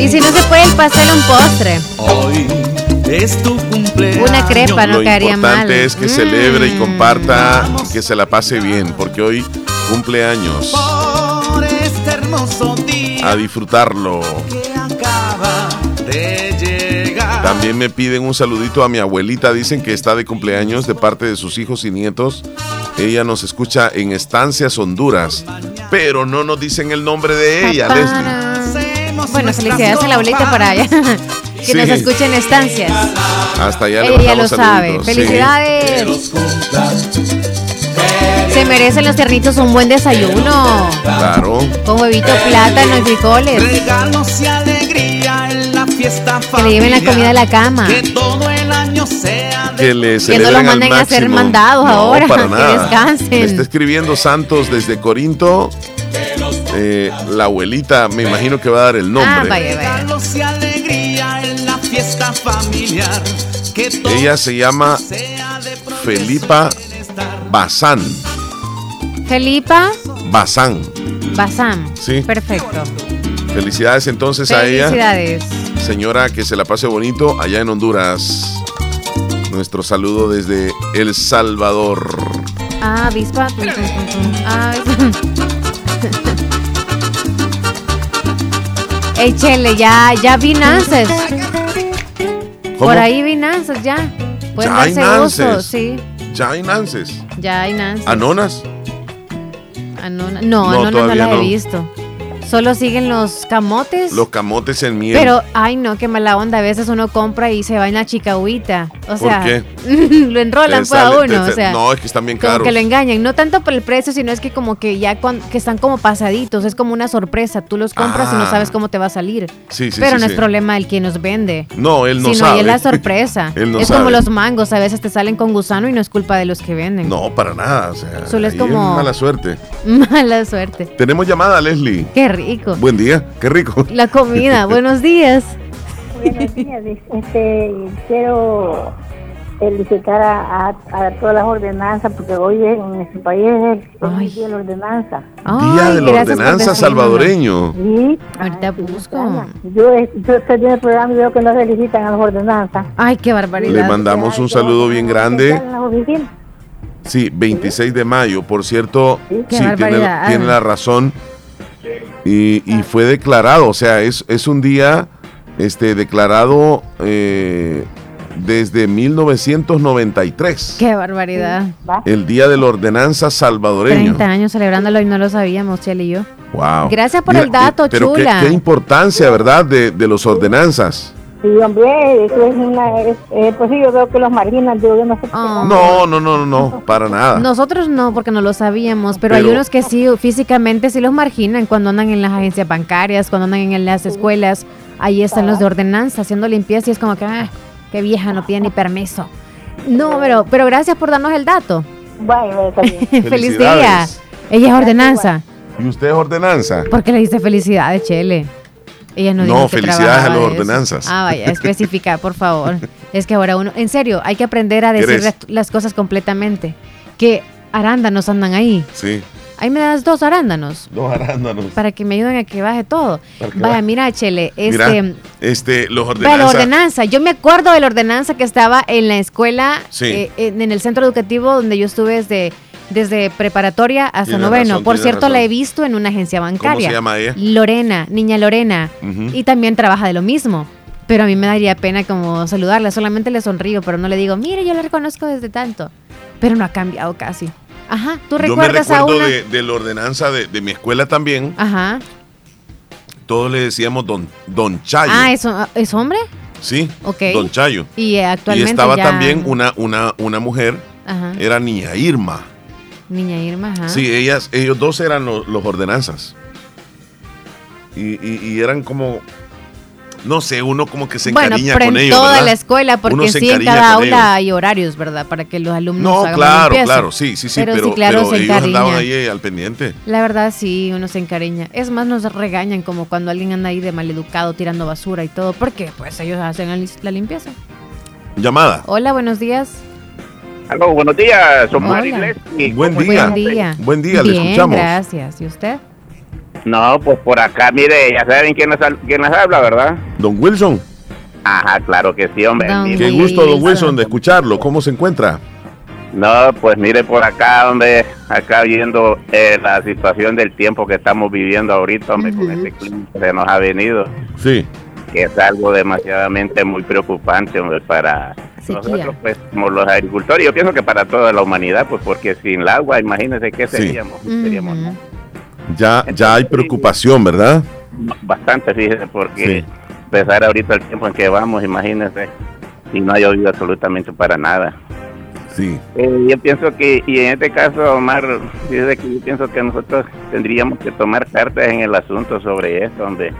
Speaker 4: Y si no se puede el pastel, un postre.
Speaker 11: Hoy es tu cumpleaños.
Speaker 4: Una crepa no caería mal. Lo
Speaker 3: importante es que celebre y mm. comparta, que se la pase bien, porque hoy cumpleaños.
Speaker 11: Por este hermoso día.
Speaker 3: A disfrutarlo.
Speaker 11: Que acaba de llegar.
Speaker 3: También me piden un saludito a mi abuelita. Dicen que está de cumpleaños de parte de sus hijos y nietos. Ella nos escucha en Estancias Honduras, pero no nos dicen el nombre de ella, Leslie.
Speaker 4: Bueno, felicidades a la abuelita para allá. que nos escuchen estancias.
Speaker 3: Hasta allá
Speaker 4: Ella lo sabe. Felicidades. Se merecen los territos un buen desayuno.
Speaker 3: Claro.
Speaker 4: Con huevito, plátano y frijoles.
Speaker 11: Regalos y alegría en la fiesta
Speaker 4: Que le lleven la comida a la cama.
Speaker 11: Que todo el año sea
Speaker 3: que,
Speaker 4: no los manden a ser mandados ahora.
Speaker 3: Para nada.
Speaker 4: Que descansen. Me
Speaker 3: está escribiendo Santos desde Corinto. Eh, la abuelita, me imagino que va a dar el nombre. Ah,
Speaker 4: vaya, vaya
Speaker 11: fiesta familiar. Que
Speaker 3: Ella se llama Felipa Bazán.
Speaker 4: Felipa
Speaker 3: Bazán.
Speaker 4: Bazán.
Speaker 3: Sí.
Speaker 4: Perfecto.
Speaker 3: Felicidades entonces a ella.
Speaker 4: Felicidades.
Speaker 3: Señora, que se la pase bonito allá en Honduras. Nuestro saludo desde El Salvador.
Speaker 4: Ah, avispa. Ah, ya, ya vi naces. Por ahí vi nances ya. Pueden
Speaker 3: ya
Speaker 4: darse uso, sí.
Speaker 3: Ya hay nances.
Speaker 4: Ya hay nances.
Speaker 3: ¿Anonas?
Speaker 4: No, no, anonas no las he visto. Solo siguen los camotes.
Speaker 3: Los camotes en miel.
Speaker 4: Pero, ay no, qué mala onda. A veces uno compra y se va en la chicahuita. O sea,
Speaker 3: ¿Por qué?
Speaker 4: lo enrolan pues, a uno. o sea,
Speaker 3: no, es que están bien caros.
Speaker 4: Como que lo engañan. No tanto por el precio, sino es que como que ya que están como pasaditos. Es como una sorpresa. Tú los compras y no sabes ah. cómo te va a salir.
Speaker 3: Sí, sí,
Speaker 4: Pero
Speaker 3: no
Speaker 4: es problema el quien nos vende.
Speaker 3: No, él no
Speaker 4: sino
Speaker 3: sabe.
Speaker 4: es la sorpresa.
Speaker 3: él no
Speaker 4: es
Speaker 3: sabe.
Speaker 4: como los mangos. A veces te salen con gusano y no es culpa de los que venden.
Speaker 3: No, para nada. O sea,
Speaker 4: Solo es como.
Speaker 3: mala suerte.
Speaker 4: Mala suerte.
Speaker 3: Tenemos llamada, Leslie.
Speaker 4: Qué rico.
Speaker 3: Buen día qué rico.
Speaker 4: La comida, buenos días.
Speaker 12: Buenos días, este, quiero felicitar a, todas las ordenanzas, porque hoy en nuestro país es el día de la ordenanza.
Speaker 3: día de la ordenanza salvadoreño.
Speaker 12: Sí. Ahorita busco. Yo, yo estoy en el programa y veo que no felicitan a las ordenanzas.
Speaker 4: Ay, qué barbaridad.
Speaker 3: Le mandamos un saludo bien grande. Sí, 26 de mayo, por cierto, sí, tiene, tiene, la razón. Y, y, fue declarado, o sea, es, es un día este, declarado eh, desde 1993.
Speaker 4: Qué barbaridad.
Speaker 3: El Día de la Ordenanza Salvadoreño.
Speaker 4: 30 años celebrándolo y no lo sabíamos, Chele y yo.
Speaker 3: Wow.
Speaker 4: Gracias por el dato,
Speaker 3: pero
Speaker 4: chula.
Speaker 3: Qué, qué importancia, ¿verdad? De, de los ordenanzas.
Speaker 12: Sí, hombre, eso es una. Eh, pues sí, yo veo que los marginan, yo no sé.
Speaker 3: Oh. No, no, no, no, para nada.
Speaker 4: Nosotros no, porque no lo sabíamos, pero, hay unos que sí, físicamente sí los marginan cuando andan en las agencias bancarias, cuando andan en las escuelas. Ahí están los de ordenanza haciendo limpieza y es como que, ah, qué vieja, no pide ni permiso. No, pero, pero gracias por darnos el dato.
Speaker 12: Bueno,
Speaker 4: Feliz día. Ella es ordenanza.
Speaker 3: ¿Y usted es ordenanza?
Speaker 4: ¿Por qué le dice felicidades, Chele?
Speaker 3: Ella no, no felicidades a las ordenanzas.
Speaker 4: Ah, vaya, especifica, por favor. Es que ahora uno, en serio, hay que aprender a decir las, cosas completamente. Que arándanos andan ahí.
Speaker 3: Sí.
Speaker 4: Ahí me das dos arándanos.
Speaker 3: Dos arándanos.
Speaker 4: Para que me ayuden a que baje todo. Vaya, mira, Chele, este.
Speaker 3: este, los ordenanzas.
Speaker 4: la ordenanza. Yo me acuerdo de la ordenanza que estaba en la escuela, eh, en el centro educativo donde yo estuve desde desde preparatoria hasta noveno. Por cierto, la he visto en una agencia bancaria. ¿Cómo
Speaker 3: se llama ella?
Speaker 4: Lorena, niña Lorena. Y también trabaja de lo mismo. Pero a mí me daría pena como saludarla. Solamente le sonrío, pero no le digo, mire, yo la reconozco desde tanto. Pero no ha cambiado casi. Ajá, ¿tú recuerdas
Speaker 3: yo me recuerdo de, de, la ordenanza de, mi escuela también.
Speaker 4: Ajá.
Speaker 3: Todos le decíamos don, don Chayo.
Speaker 4: Ah, ¿es, ¿es hombre?
Speaker 3: Sí,
Speaker 4: Ok.
Speaker 3: don Chayo.
Speaker 4: Y actualmente
Speaker 3: Y estaba también una, una, una mujer, Ajá. era niña Irma.
Speaker 4: Niña Irma, ajá.
Speaker 3: Sí, ellas, ellos dos eran los, ordenanzas. Y, y, eran como, no sé, uno como que se encariña
Speaker 4: bueno,
Speaker 3: con
Speaker 4: en
Speaker 3: ellos.
Speaker 4: toda la escuela, porque sí, en cada aula hay horarios, ¿verdad? Para que los alumnos.
Speaker 3: No, hagan claro, claro, sí, sí, sí, pero, sí, claro, se ellos andaban ahí eh, al pendiente.
Speaker 4: La verdad, sí, uno se encariña. Es más, nos regañan como cuando alguien anda ahí de maleducado tirando basura y todo, porque pues ellos hacen la limpieza.
Speaker 3: Llamada.
Speaker 4: Hola, buenos días
Speaker 13: buenos días,
Speaker 3: somos Buen día. Buen día. Buen día, le escuchamos.
Speaker 4: Gracias. ¿Y usted?
Speaker 13: No, pues por acá, mire, ya saben quién nos, quién nos habla, ¿verdad?
Speaker 3: Don Wilson.
Speaker 13: Ajá, claro que sí, hombre.
Speaker 3: Qué gusto, don Wilson, de escucharlo. ¿Cómo se encuentra?
Speaker 13: No, pues mire por acá, donde acá viendo eh, la situación del tiempo que estamos viviendo ahorita, hombre, con este clima que se nos ha venido.
Speaker 3: Sí.
Speaker 13: Que es algo demasiadamente muy preocupante, hombre, para nosotros, pues, como los agricultores, yo pienso que para toda la humanidad, pues, porque sin el agua, imagínense qué seríamos.
Speaker 3: Ya, ya hay preocupación, ¿verdad?
Speaker 13: Bastante, fíjese, porque empezar ahorita el tiempo en que vamos, imagínense, y no ha llovido absolutamente para nada.
Speaker 3: Sí.
Speaker 13: Eh, yo pienso que, y en este caso, Omar, fíjese que yo pienso que nosotros tendríamos que tomar cartas en el asunto sobre esto, donde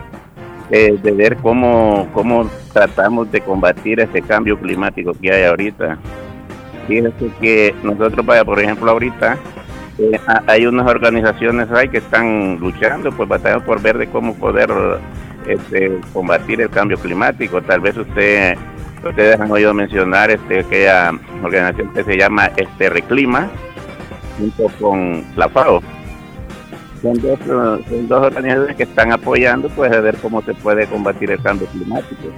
Speaker 13: eh, de ver cómo, cómo tratamos de combatir ese cambio climático que hay ahorita. Fíjense que nosotros, vaya, por ejemplo, ahorita eh, hay unas organizaciones ahí que están luchando, pues batallando por ver de cómo poder este, combatir el cambio climático. Tal vez usted ustedes han oído mencionar este aquella organización que se llama este Reclima junto con la FAO son dos, son dos organizaciones que están apoyando pues a ver cómo se puede combatir el cambio climático.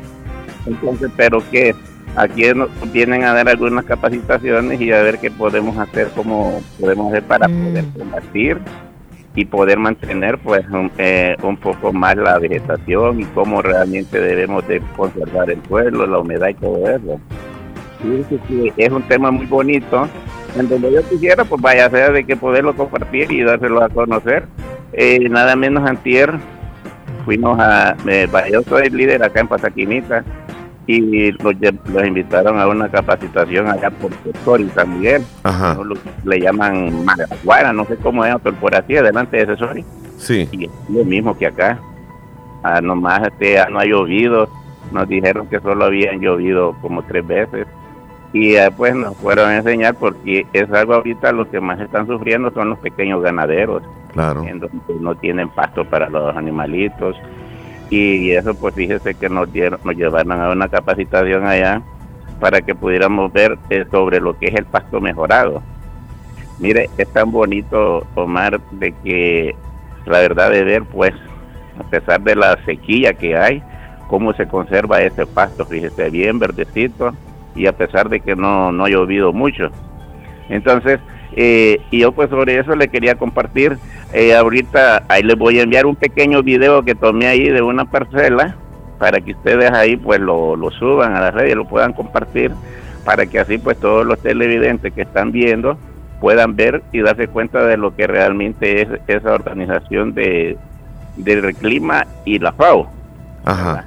Speaker 13: Entonces, pero que aquí vienen a dar algunas capacitaciones y a ver qué podemos hacer, cómo podemos hacer para mm. poder combatir y poder mantener pues un, eh, un, poco más la vegetación y cómo realmente debemos de conservar el suelo, la humedad y todo eso. es un tema muy bonito en donde yo quisiera, pues vaya a ser de que poderlo compartir y dárselo a conocer. Eh, nada menos antier fuimos a, eh, yo soy líder acá en Pasaquinita y los, invitaron a una capacitación allá por y San Miguel. le llaman Maraguara, no sé cómo es, pero por así, adelante de Sesori.
Speaker 3: Sí.
Speaker 13: Y es lo mismo que acá. Ah, nomás este, no ha llovido. Nos dijeron que solo habían llovido como tres veces y después nos fueron a enseñar porque es algo ahorita los que más están sufriendo son los pequeños ganaderos.
Speaker 3: Claro.
Speaker 13: En donde no tienen pasto para los animalitos. Y eso pues fíjese que nos dieron nos llevaron a una capacitación allá para que pudiéramos ver eh, sobre lo que es el pasto mejorado. Mire, es tan bonito, Omar, de que la verdad de ver, pues, a pesar de la sequía que hay, cómo se conserva ese pasto, fíjese, bien verdecito, y a pesar de que no, no ha llovido mucho. Entonces, eh, y yo pues sobre eso le quería compartir, eh, ahorita ahí les voy a enviar un pequeño video que tomé ahí de una parcela, para que ustedes ahí pues lo, lo suban a las redes y lo puedan compartir, para que así pues todos los televidentes que están viendo puedan ver y darse cuenta de lo que realmente es esa organización de, del clima y la FAO. Ajá.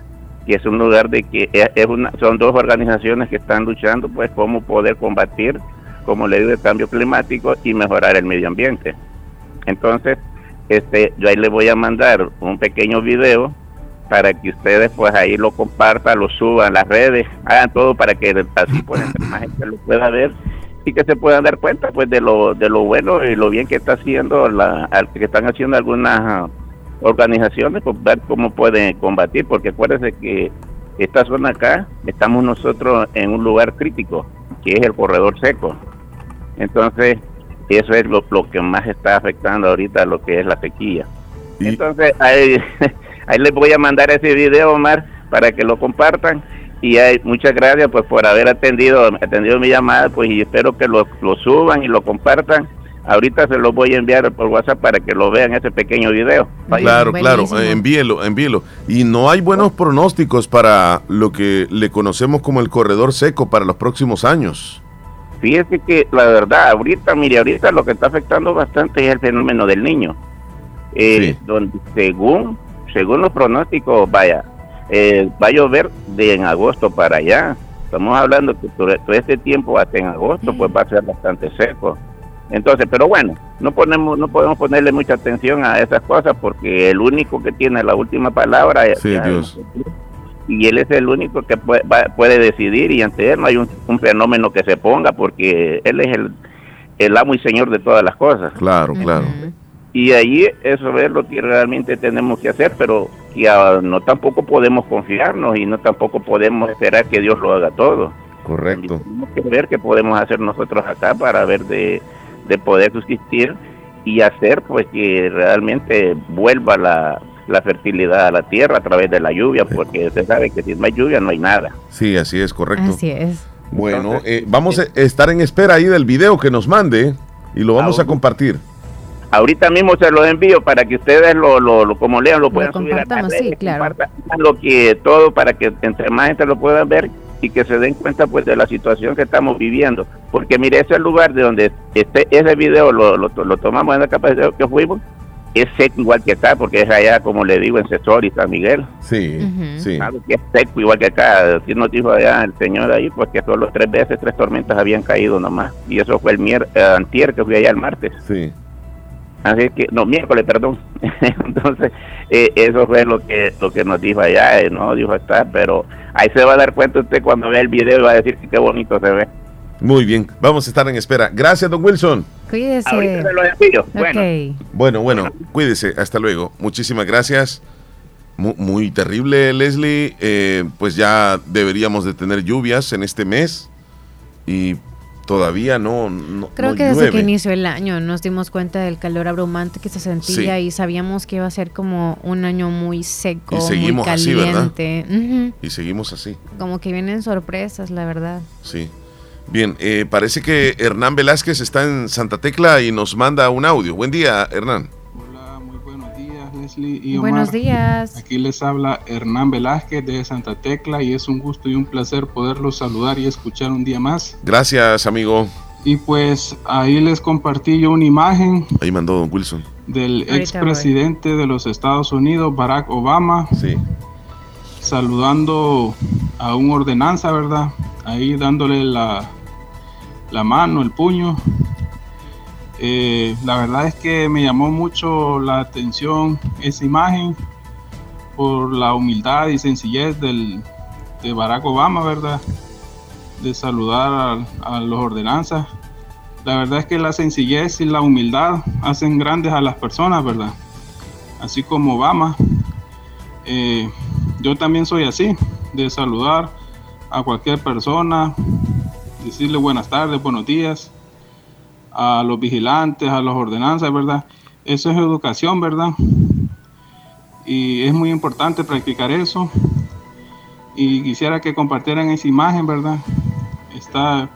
Speaker 13: Y es un lugar de que es una, son dos organizaciones que están luchando, pues, cómo poder combatir, como le digo, el cambio climático y mejorar el medio ambiente. Entonces, este, yo ahí le voy a mandar un pequeño video para que ustedes, pues, ahí lo compartan, lo suban las redes, hagan todo para que así, pues, más gente lo pueda ver y que se puedan dar cuenta, pues, de lo, de lo bueno y lo bien que está haciendo la, que están haciendo algunas organizaciones pues, ver cómo pueden combatir, porque acuérdense que esta zona acá estamos nosotros en un lugar crítico, que es el corredor seco. Entonces, eso es lo, que más está afectando ahorita lo que es la sequía. Entonces, ahí, ahí les voy a mandar ese video, Omar, para que lo compartan. Y hay, muchas gracias pues por haber atendido atendido mi llamada, pues y espero que lo, lo suban y lo compartan Ahorita se lo voy a enviar por WhatsApp para que lo vean ese pequeño video.
Speaker 3: Claro, claro, envíelo, envíelo. Y no hay buenos pronósticos para lo que le conocemos como el corredor seco para los próximos años.
Speaker 13: Fíjese que la verdad, ahorita, mire, ahorita lo que está afectando bastante es el fenómeno del niño. Eh, donde según, según los pronósticos, vaya, eh, va a llover de en agosto para allá. Estamos hablando que todo este tiempo hasta en agosto, pues va a ser bastante seco. Entonces, pero bueno, no ponemos, no podemos ponerle mucha atención a esas cosas porque el único que tiene la última palabra es Dios. Y él es el único que puede, puede, decidir y ante él no hay un, fenómeno que se ponga porque él es el, el amo y señor de todas las cosas.
Speaker 3: Claro, claro.
Speaker 13: Y ahí eso es lo que realmente tenemos que hacer, pero que no tampoco podemos confiarnos y no tampoco podemos esperar que Dios lo haga todo.
Speaker 3: Correcto.
Speaker 13: Tenemos que ver qué podemos hacer nosotros acá para ver de de poder subsistir y hacer pues que realmente vuelva la, fertilidad a la tierra a través de la lluvia, porque usted sabe que si no hay lluvia no hay nada.
Speaker 3: Sí, así es, correcto.
Speaker 4: Así es.
Speaker 3: Bueno, eh, vamos a estar en espera ahí del video que nos mande y lo vamos a compartir.
Speaker 13: Ahorita mismo se lo envío para que ustedes lo, lo, como lean lo puedan subir
Speaker 4: a sí, claro.
Speaker 13: lo que todo para que entre más gente lo puedan ver y que se den cuenta pues de la situación que estamos viviendo. Porque mire, ese lugar de donde este, ese video lo, lo, tomamos en la capacidad que fuimos, es seco igual que acá, porque es allá, como le digo, en Cesor y San Miguel.
Speaker 3: Sí, sí.
Speaker 13: es seco igual que acá. Si nos dijo allá el señor ahí, pues que solo tres veces, tres tormentas habían caído nomás. Y eso fue el mier eh, antier que fui allá el martes.
Speaker 3: Sí.
Speaker 13: Así que, no, miércoles, perdón. Entonces, eh, eso fue lo que lo que nos dijo allá, eh, no dijo estar, pero ahí se va a dar cuenta usted cuando vea el video y va a decir que qué bonito se ve.
Speaker 3: Muy bien, vamos a estar en espera. Gracias, don Wilson.
Speaker 4: Cuídese.
Speaker 13: Bueno.
Speaker 3: bueno, bueno, cuídese. Hasta luego. Muchísimas gracias. Muy, terrible, Leslie. Eh, pues ya deberíamos de tener lluvias en este mes. Y todavía no,
Speaker 4: Creo que desde que inició el año nos dimos cuenta del calor abrumante que se sentía y sabíamos que iba a ser como un año muy seco, muy caliente.
Speaker 3: Y seguimos así.
Speaker 4: Como que vienen sorpresas, la verdad.
Speaker 3: Sí. Bien, eh, parece que Hernán Velázquez está en Santa Tecla y nos manda un audio. Buen día, Hernán.
Speaker 4: Buenos días.
Speaker 14: Aquí les habla Hernán Velázquez de Santa Tecla y es un gusto y un placer poderlos saludar y escuchar un día más.
Speaker 3: Gracias, amigo.
Speaker 14: Y pues ahí les compartí yo una imagen.
Speaker 3: Ahí mandó Don Wilson.
Speaker 14: Del expresidente de los Estados Unidos, Barack Obama.
Speaker 3: Sí.
Speaker 14: Saludando a un ordenanza, ¿verdad? Ahí dándole la, la mano, el puño eh, la verdad es que me llamó mucho la atención esa imagen por la humildad y sencillez del, de Barack Obama, ¿verdad? De saludar a, los ordenanzas. La verdad es que la sencillez y la humildad hacen grandes a las personas, ¿verdad? Así como Obama. Eh, yo también soy así, de saludar a cualquier persona, decirle buenas tardes, buenos días, a los vigilantes, a los ordenanzas, ¿verdad? Eso es educación, ¿verdad? Y es muy importante practicar eso. Y quisiera que compartieran esa imagen, ¿verdad? Está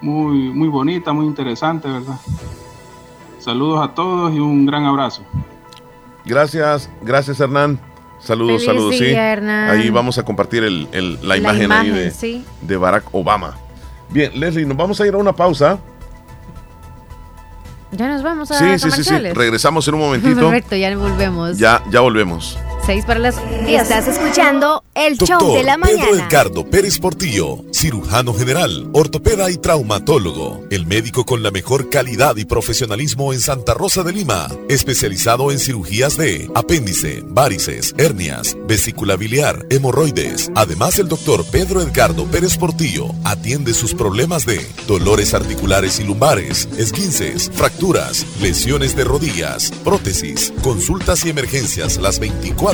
Speaker 14: muy, muy bonita, muy interesante, ¿verdad? Saludos a todos y un gran abrazo.
Speaker 15: Gracias, gracias Hernán. Saludos, saludos, sí. Ahí vamos a compartir la, imagen, ahí de, de Barack Obama. Bien, Leslie, nos vamos a ir a una pausa.
Speaker 16: Ya nos vamos a
Speaker 15: Sí, sí, sí, sí. Regresamos en un momentito.
Speaker 16: Perfecto, ya volvemos.
Speaker 15: Ya, ya volvemos.
Speaker 16: Seis para las Estás escuchando el show de la mañana.
Speaker 3: Pedro Edgardo Pérez Portillo, cirujano general, ortopeda y traumatólogo. El médico con la mejor calidad y profesionalismo en Santa Rosa de Lima. Especializado en cirugías de apéndice, varices, hernias, vesícula biliar, hemorroides. Además, el doctor Pedro Edgardo Pérez Portillo atiende sus problemas de dolores articulares y lumbares, esguinces, fracturas, lesiones de rodillas, prótesis, consultas y emergencias las 24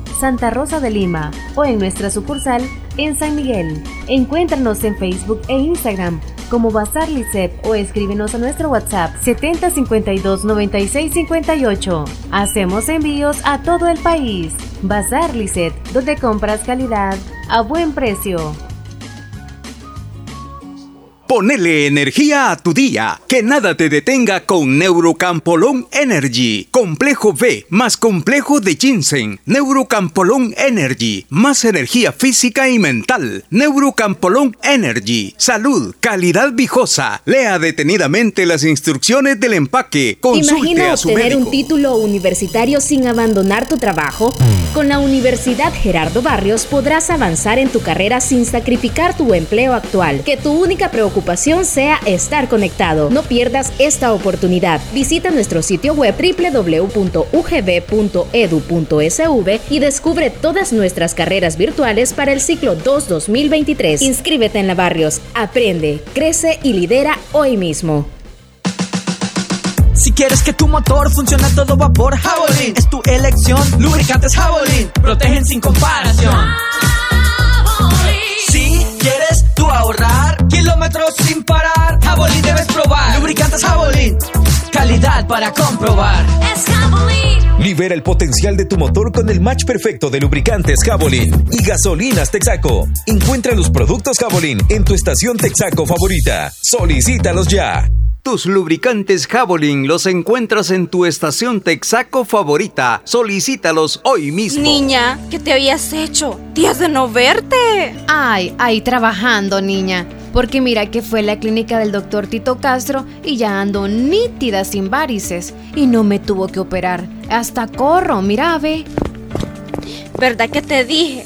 Speaker 4: Santa Rosa de Lima o en nuestra sucursal en San Miguel. Encuéntranos en Facebook e Instagram como Bazar Licep o escríbenos a nuestro WhatsApp 7052 9658. Hacemos envíos a todo el país. Bazar Licet, donde compras calidad a buen precio.
Speaker 17: Ponele energía a tu día, que nada te detenga con Neurocampolón Energy. Complejo B más complejo de ginseng. Neurocampolón Energy, más energía física y mental. Neurocampolón Energy, salud, calidad viejosa. Lea detenidamente las instrucciones del empaque. Consulte
Speaker 18: Imagina
Speaker 17: a su
Speaker 18: obtener
Speaker 17: médico.
Speaker 18: un título universitario sin abandonar tu trabajo. Con la Universidad Gerardo Barrios podrás avanzar en tu carrera sin sacrificar tu empleo actual. Que tu única preocupación sea estar conectado. No pierdas esta oportunidad. Visita nuestro sitio web www.ugb.edu.sv y descubre todas nuestras carreras virtuales para el ciclo 2-2023. Inscríbete en la Barrios, aprende, crece y lidera hoy mismo.
Speaker 11: Si quieres que tu motor funcione a todo vapor, Javelin es tu elección. Lubricantes Javelin protegen sin comparación. Quieres tú ahorrar kilómetros sin parar, Javelin debes probar. Lubricantes Javelin, calidad para comprobar. Es Javelin.
Speaker 19: Libera el potencial de tu motor con el match perfecto de lubricantes Javelin y gasolinas Texaco. Encuentra los productos Javelin en tu estación Texaco favorita. Solicítalos ya.
Speaker 17: Tus lubricantes Javelin los encuentras en tu estación Texaco favorita. Solicítalos hoy mismo.
Speaker 20: Niña, ¿qué te habías hecho? Días de no verte.
Speaker 16: Ay, ahí trabajando, niña. Porque mira que fue la clínica del doctor Tito Castro y ya ando nítida sin varices. Y no me tuvo que operar. Hasta corro, mira, ve.
Speaker 20: ¿Verdad que te dije?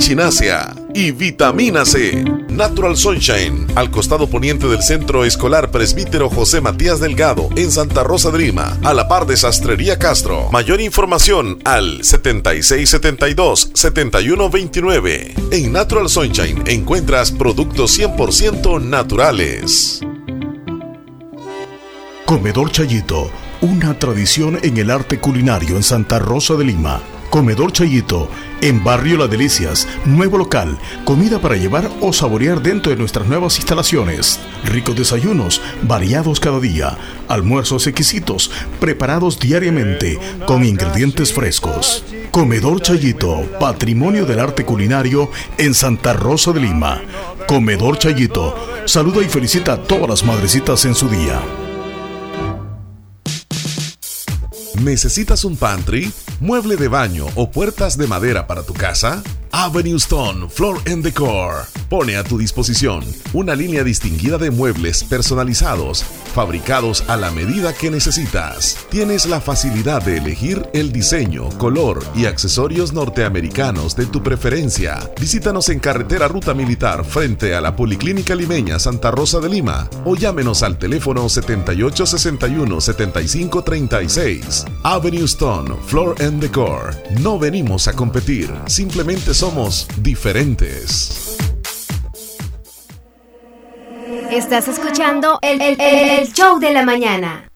Speaker 3: Echinacea y vitamina C. Natural Sunshine, al costado poniente del Centro Escolar Presbítero José Matías Delgado, en Santa Rosa de Lima, a la par de Sastrería Castro. Mayor información al 7672-7129. En Natural Sunshine encuentras productos 100% naturales.
Speaker 2: Comedor Chayito, una tradición en el arte culinario en Santa Rosa de Lima Comedor Chayito, en Barrio La Delicias, nuevo local, comida para llevar o saborear dentro de nuestras nuevas instalaciones. Ricos desayunos, variados cada día, almuerzos exquisitos, preparados diariamente, con ingredientes frescos. Comedor Chayito, patrimonio del arte culinario en Santa Rosa de Lima. Comedor Chayito, saluda y felicita a todas las madrecitas en su día.
Speaker 3: ¿Necesitas un pantry? mueble de baño o puertas de madera para tu casa? Avenue Stone Floor and Decor pone a tu disposición una línea distinguida de muebles personalizados, fabricados a la medida que necesitas. Tienes la facilidad de elegir el diseño, color y accesorios norteamericanos de tu preferencia. Visítanos en Carretera Ruta Militar frente a la Policlínica Limeña Santa Rosa de Lima o llámenos al teléfono 7861-7536. Avenue Stone Floor and Decor. No venimos a competir, simplemente somos diferentes.
Speaker 21: Estás escuchando el, el show de la mañana.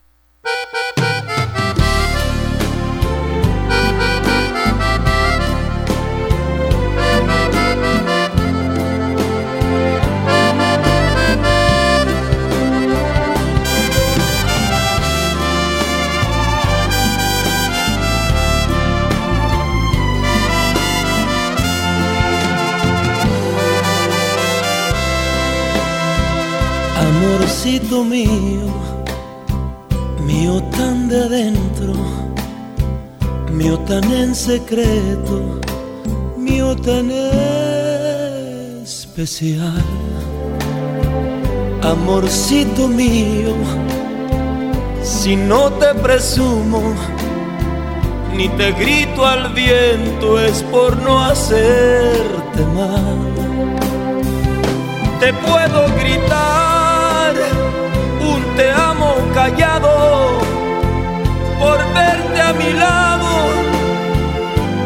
Speaker 17: Amorcito mío, mío tan de adentro, mío tan en secreto, mío tan especial. Amorcito mío, si no te presumo, ni te grito al viento, es por no hacerte mal. Te puedo gritar un te amo callado por verte a mi lado.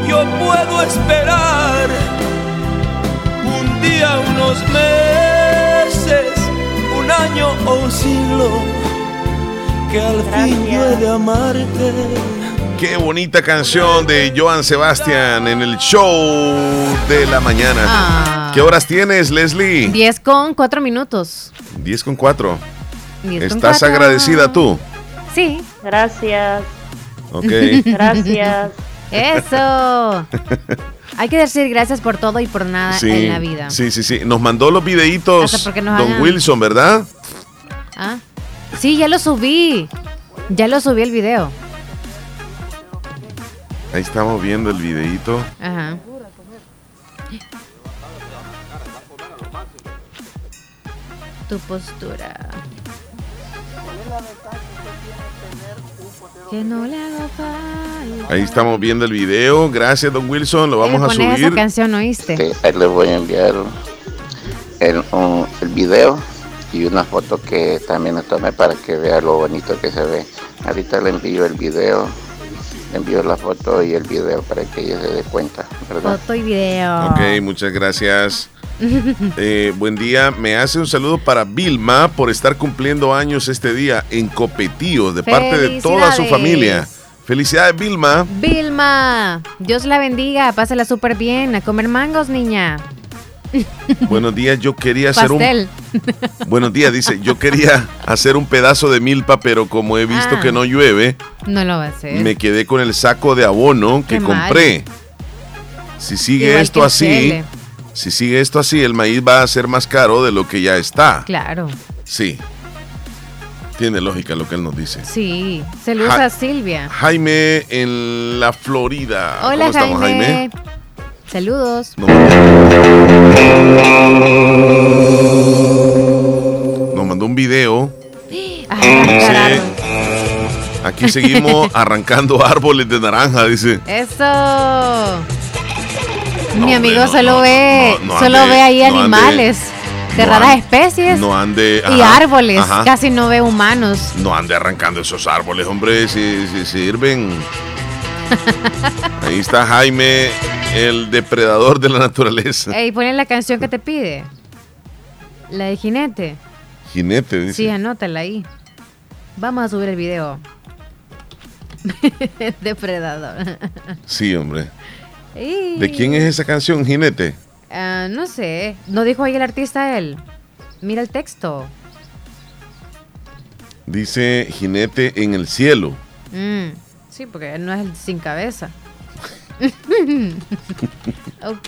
Speaker 17: Yo puedo esperar un día, unos meses, un año o un siglo que al fin yo he de amarte.
Speaker 22: Qué bonita canción de Joan Sebastián en el show de la mañana. Ah. ¿Qué horas tienes, Leslie?
Speaker 4: 10 con 4 minutos.
Speaker 22: 10 con 4. ¿Estás agradecida tú?
Speaker 4: Sí.
Speaker 23: Gracias.
Speaker 22: Ok.
Speaker 23: Gracias.
Speaker 4: Eso. Hay que decir gracias por todo y por nada en la vida.
Speaker 22: Sí, sí, sí. Nos mandó los videitos Don Wilson, ¿verdad?
Speaker 4: Ah. Sí, ya lo subí. Ya lo subí el video.
Speaker 22: Ahí estamos viendo el videito.
Speaker 4: Ajá. Tu postura. Que no le hago falta.
Speaker 3: Ahí estamos viendo el video. Gracias, don Wilson. Lo vamos a
Speaker 4: Pones
Speaker 3: subir.
Speaker 4: esa canción, ¿oíste?
Speaker 13: Sí, ahí les voy a enviar el, un- el video y una foto que también tomé para que vea lo bonito que se ve. Ahorita le envío el video, le envío la foto y el video para que ella se dé cuenta, ¿verdad?
Speaker 4: Foto y video.
Speaker 3: Ok, muchas gracias. Eh, buen día. Me hace un saludo para Vilma por estar cumpliendo años este día en Copetío de parte de toda su familia. Felicidades, Vilma.
Speaker 4: Vilma, Dios la bendiga, pásala súper bien, a comer mangos, niña.
Speaker 3: Buenos días. Yo quería hacer un. Buenos días, dice. Yo quería hacer un pedazo de milpa, pero como he visto
Speaker 4: Ah.
Speaker 3: que no llueve,
Speaker 4: No lo va a hacer.
Speaker 3: me quedé con el saco de abono que
Speaker 4: mal.
Speaker 3: compré. Si sigue
Speaker 4: Igual
Speaker 3: esto
Speaker 4: que
Speaker 3: así. Si sigue esto así, el maíz va a ser más caro de lo que ya está.
Speaker 4: Claro,
Speaker 3: Sí. Tiene lógica lo que él nos dice.
Speaker 4: sí. Saludos
Speaker 3: Ja-
Speaker 4: a Silvia.
Speaker 3: Jaime en la Florida.
Speaker 4: Hola,
Speaker 3: ¿Cómo estamos,
Speaker 4: Jaime.
Speaker 3: Jaime?
Speaker 4: Saludos.
Speaker 3: Nos mandó un video. Dice,
Speaker 4: carajo.
Speaker 3: aquí seguimos arrancando árboles de naranja, dice.
Speaker 4: Eso. Mi amigo solo ve, solo
Speaker 3: ande-
Speaker 4: ve ahí
Speaker 3: no ande-
Speaker 4: animales de
Speaker 3: no
Speaker 4: raras especies
Speaker 3: No ande.
Speaker 4: y
Speaker 3: ajá,
Speaker 4: árboles.
Speaker 3: ajá.
Speaker 4: Casi no ve humanos.
Speaker 3: No ande arrancando esos árboles, hombre, si, si sirven. Ahí está Jaime, el depredador de la naturaleza.
Speaker 4: Ey, ponle la canción que te pide. La de jinete.
Speaker 3: Jinete, dice.
Speaker 4: Sí, anótala ahí. Vamos a subir el video. Depredador.
Speaker 3: Sí, hombre.
Speaker 4: Y-
Speaker 3: ¿De quién es esa canción, Jinete?
Speaker 4: Ah, no sé. ¿No dijo ahí el artista él? Mira el texto.
Speaker 3: Dice Jinete en el cielo.
Speaker 4: Mm, sí, porque él no es el sin cabeza. ok.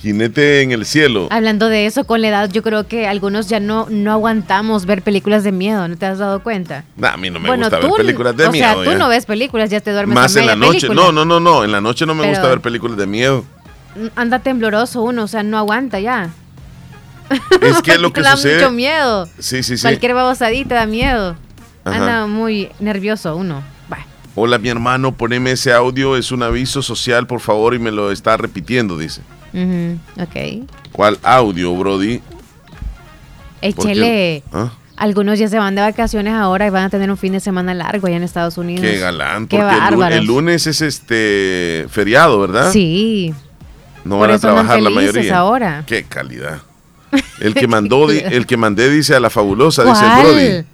Speaker 3: Jinete en el cielo.
Speaker 4: Hablando de eso, con la edad, yo creo que algunos ya no, no aguantamos ver películas de miedo, ¿no te has dado cuenta?
Speaker 3: Nah, a mí no me
Speaker 4: bueno,
Speaker 3: gusta
Speaker 4: tú,
Speaker 3: ver películas de
Speaker 4: o
Speaker 3: miedo.
Speaker 4: sea, tú
Speaker 3: ya.
Speaker 4: no ves películas, ya te duermes
Speaker 3: Más
Speaker 4: a
Speaker 3: en la noche.
Speaker 4: película.
Speaker 3: No, no, no, no. En la noche no me
Speaker 4: Pero-
Speaker 3: gusta ver películas de miedo.
Speaker 4: Anda tembloroso uno, o sea, no aguanta ya.
Speaker 3: Es que lo que
Speaker 4: da
Speaker 3: sucede.
Speaker 4: mucho miedo.
Speaker 3: Sí, sí, sí.
Speaker 4: Cualquier babosadita da miedo.
Speaker 3: Ajá.
Speaker 4: Anda muy nervioso uno.
Speaker 3: Hola, mi hermano, poneme ese audio. Es un aviso social, por favor, y me lo está repitiendo, dice.
Speaker 4: Ujú, Ok.
Speaker 3: ¿Cuál audio, Brody?
Speaker 4: Échele.
Speaker 3: ¿Ah?
Speaker 4: Algunos ya se van de vacaciones ahora y van a tener un fin de semana largo allá en Estados Unidos.
Speaker 3: Qué galán.
Speaker 4: Qué
Speaker 3: Porque el lu- el, lunes es este feriado, ¿verdad?
Speaker 4: Sí.
Speaker 3: No
Speaker 4: por
Speaker 3: van a trabajar la mayoría.
Speaker 4: ahora.
Speaker 3: Qué calidad. El que mandó, el que mandé dice a la fabulosa, dice. Brody.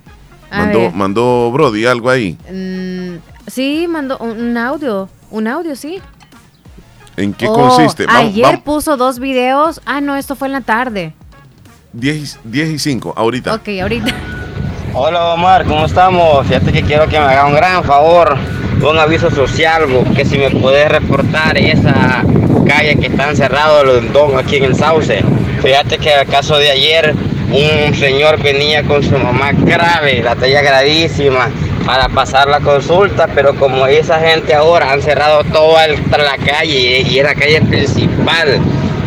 Speaker 3: Mandó, mandó Brody algo ahí.
Speaker 4: Mm, sí, mandó un audio. Un audio, sí.
Speaker 3: ¿En qué
Speaker 4: Oh,
Speaker 3: consiste? Vamos,
Speaker 4: ayer
Speaker 3: vamos.
Speaker 4: puso dos videos. Ah, no, esto fue en la tarde.
Speaker 3: 10, y- 10 y 5, ahorita.
Speaker 4: Ok, ahorita.
Speaker 24: Hola Omar, ¿cómo estamos? Fíjate que quiero que me haga un gran favor, un aviso social, bo, que si me puedes reportar esa calle que están cerrados los don aquí en el Sauce. Fíjate que el caso de ayer, un señor venía con su mamá grave, la talla gravísima, para pasar la consulta, pero como esa gente ahora han cerrado toda la calle y es la calle principal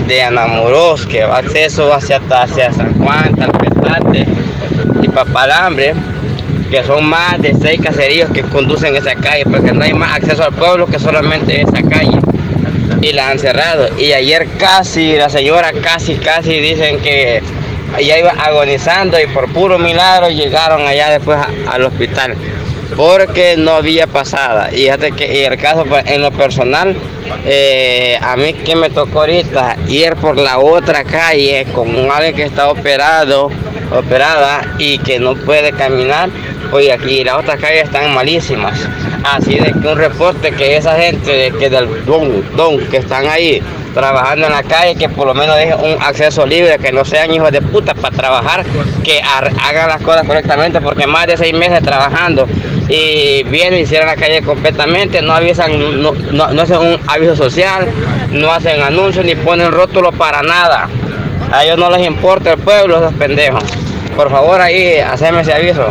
Speaker 24: de Anamoros, que va acceso hacia, hacia San Juan, Talpetate y Papalambre, que son más de seis caseríos que conducen esa calle, porque no hay más acceso al pueblo que solamente esa calle. Y la han cerrado. Y ayer casi, la señora casi, casi dicen que ella iba agonizando y por puro milagro llegaron allá después al hospital. Porque no había pasada. Y que el caso, pues, en lo personal, eh, a mí que me tocó ahorita ir por la otra calle con alguien que está operado, operada y que no puede caminar, pues aquí las otras calles están malísimas. Así de que un reporte que esa gente que del don, don que están ahí trabajando en la calle, que por lo menos dejen un acceso libre, que no sean hijos de puta para trabajar, que hagan las cosas correctamente, porque más de seis meses trabajando y vienen y cierran la calle completamente, no avisan, no, no, no hacen un aviso social, no hacen anuncios ni ponen rótulos para nada. A ellos no les importa el pueblo, esos pendejos. Por favor, ahí, haceme ese aviso.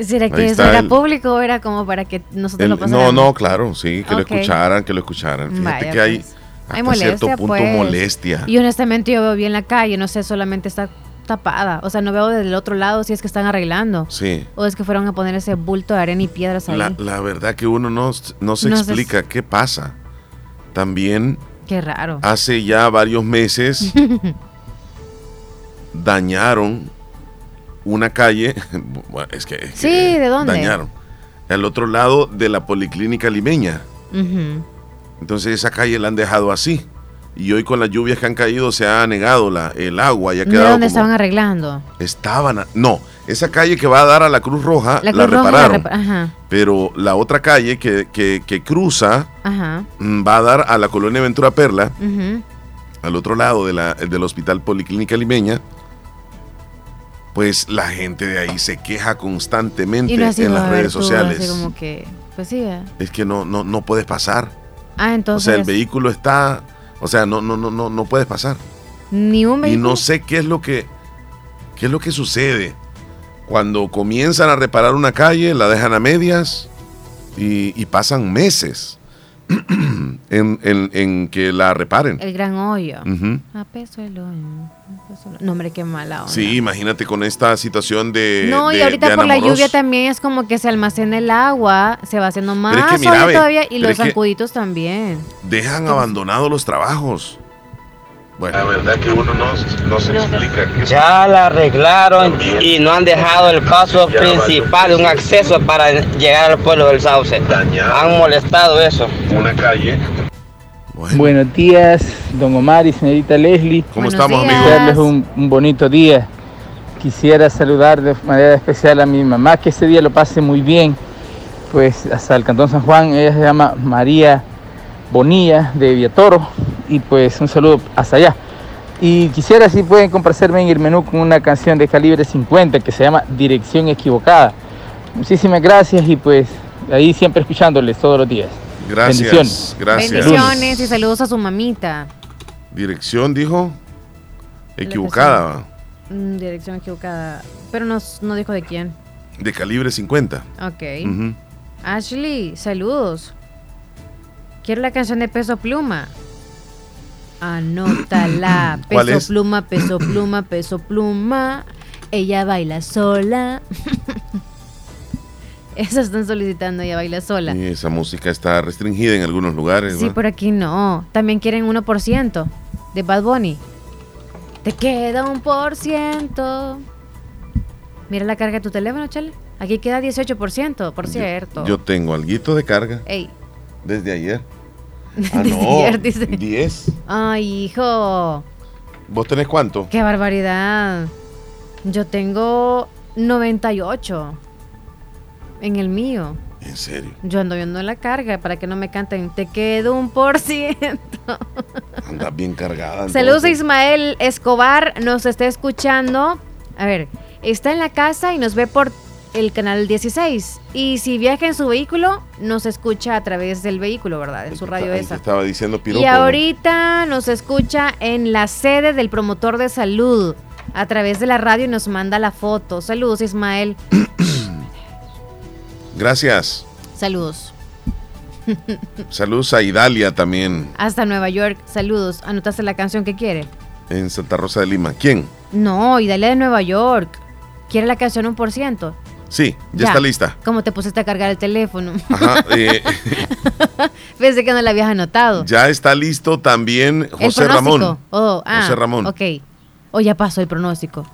Speaker 4: ¿Será que eso era
Speaker 3: el-
Speaker 4: público o era como para que nosotros
Speaker 3: El-
Speaker 4: lo
Speaker 3: no,
Speaker 4: pasáramos?
Speaker 3: no, claro, sí, que lo escucharan, que lo escucharan. Fíjate
Speaker 4: Vaya,
Speaker 3: que hay
Speaker 4: pues. Hay
Speaker 3: hasta cierto
Speaker 4: molestia,
Speaker 3: punto
Speaker 4: pues.
Speaker 3: molestia.
Speaker 4: Y honestamente yo veo bien la calle, no sé, solamente está tapada. O sea, no veo del otro lado si es que están arreglando.
Speaker 3: Sí.
Speaker 4: O es que fueron a poner ese bulto de arena y piedras ahí.
Speaker 3: La, la verdad que uno no, no se
Speaker 4: No se-
Speaker 3: explica qué pasa. También
Speaker 4: Qué raro.
Speaker 3: hace ya varios meses dañaron una calle. Bueno, es que, es que
Speaker 4: Sí, ¿de dónde?
Speaker 3: Dañaron. Al otro lado de la policlínica limeña. Entonces esa calle la han dejado así. Y hoy con las lluvias que han caído se ha anegado la, el agua y ha
Speaker 4: ¿De
Speaker 3: quedado
Speaker 4: dónde
Speaker 3: como-
Speaker 4: estaban arreglando?
Speaker 3: Estaban... a- no, esa calle que va a dar a la Cruz Roja la,
Speaker 4: Cruz Roja
Speaker 3: repararon.
Speaker 4: repa- Ajá,
Speaker 3: pero la otra calle que, que- que cruza
Speaker 4: ajá.
Speaker 3: mm, va a dar a la colonia Ventura Perla, al otro lado de la- del Hospital Policlínica Limeña. Pues la gente de ahí se queja constantemente
Speaker 4: no
Speaker 3: en las redes
Speaker 4: tú,
Speaker 3: sociales.
Speaker 4: así como que, pues sí. ¿eh?
Speaker 3: Es que no, no, no puedes pasar.
Speaker 4: Ah,
Speaker 3: O
Speaker 4: entonces.
Speaker 3: sea, el vehículo está. O sea, no, no, no, no, no puedes pasar.
Speaker 4: Ni un
Speaker 3: Y
Speaker 4: vehículo.
Speaker 3: no sé qué es lo que qué es lo que sucede cuando comienzan a reparar una calle, la dejan a medias y, y pasan meses en, en- en que la reparen.
Speaker 4: El gran hoyo. A peso el hoyo. a peso el- No, hombre, qué mala onda.
Speaker 3: Sí, imagínate con esta situación de.
Speaker 4: No, y ahorita por la lluvia también es como que se almacena el agua, se va haciendo más
Speaker 3: es que mira,
Speaker 4: hoyo
Speaker 3: ve,
Speaker 4: todavía y los zancuditos también.
Speaker 3: Dejan abandonados los trabajos. Bueno, la verdad que uno no, no se explica.
Speaker 24: Ya la arreglaron y no han dejado el paso principal, un acceso para llegar al pueblo del Sauce. Han molestado eso.
Speaker 3: Una calle.
Speaker 25: Buenos días, don Omar y señorita Leslie.
Speaker 3: ¿Cómo Buenos estamos, días.
Speaker 25: Desearles un, un bonito día. Quisiera saludar de manera especial a mi mamá, que este día lo pase muy bien. Pues hasta el Cantón San Juan, ella se llama María Bonilla de Viatoro. Y pues un saludo hasta allá. Y quisiera si pueden complacerme en el menú con una canción de calibre 50 que se llama Dirección Equivocada. Muchísimas gracias y pues ahí siempre escuchándoles todos los días.
Speaker 3: Gracias,
Speaker 25: Bendiciones.
Speaker 3: gracias.
Speaker 4: Bendiciones y saludos a su mamita.
Speaker 3: Dirección, dijo. Equivocada.
Speaker 4: Mm, dirección equivocada. Pero no, no dijo de quién.
Speaker 3: de calibre 50.
Speaker 4: Ok. Ashley, saludos. Quiero la canción de Peso Pluma. Anótala.
Speaker 3: ¿Cuál
Speaker 4: Peso
Speaker 3: es?
Speaker 4: Pluma, Peso Pluma, Peso Pluma. Ella baila sola. Esa están solicitando, ella baila sola.
Speaker 3: Y esa música está restringida en algunos lugares.
Speaker 4: Sí,
Speaker 3: ¿va?
Speaker 4: por aquí no. También quieren 1% de Bad Bunny. Te queda un por ciento. Mira la carga de tu teléfono, chale. Aquí queda 18%, por cierto.
Speaker 3: Yo tengo alguito de carga
Speaker 4: Ey.
Speaker 3: desde ayer. Ah, no.
Speaker 4: ayer, dice.
Speaker 3: 10.
Speaker 4: Ay, hijo.
Speaker 3: ¿Vos tenés cuánto?
Speaker 4: Qué barbaridad. Yo tengo 98 en el mío.
Speaker 3: En serio.
Speaker 4: Yo ando viendo la carga para que no me canten. Te quedo un por ciento.
Speaker 3: Andas bien cargada.
Speaker 4: Saludos a. Ismael Escobar, nos está escuchando. A ver, está en la casa y nos ve por el canal 16. Y si viaja en su vehículo, nos escucha a través del vehículo, ¿verdad? En su radio esa.
Speaker 3: estaba diciendo piropo.
Speaker 4: Y ahorita nos escucha en la sede del promotor de salud a través de la radio y nos manda la foto. Saludos, Ismael.
Speaker 3: Gracias.
Speaker 4: Saludos.
Speaker 3: Saludos a Idalia también
Speaker 4: Hasta Nueva York. Saludos. ¿Anotaste la canción que quiere?
Speaker 3: en Santa Rosa de Lima. ¿Quién?
Speaker 4: No, Idalia de Nueva York. ¿Quiere la canción un por ciento?
Speaker 3: Sí, ya, está lista.
Speaker 4: ¿Cómo te pusiste a cargar el teléfono?
Speaker 3: Ajá, eh,
Speaker 4: Pensé que no la habías anotado.
Speaker 3: ya está listo también
Speaker 4: ¿El
Speaker 3: José
Speaker 4: pronóstico?
Speaker 3: Ramón.
Speaker 4: Oh, ah,
Speaker 3: José Ramón.
Speaker 4: Ok. O ya pasó el pronóstico.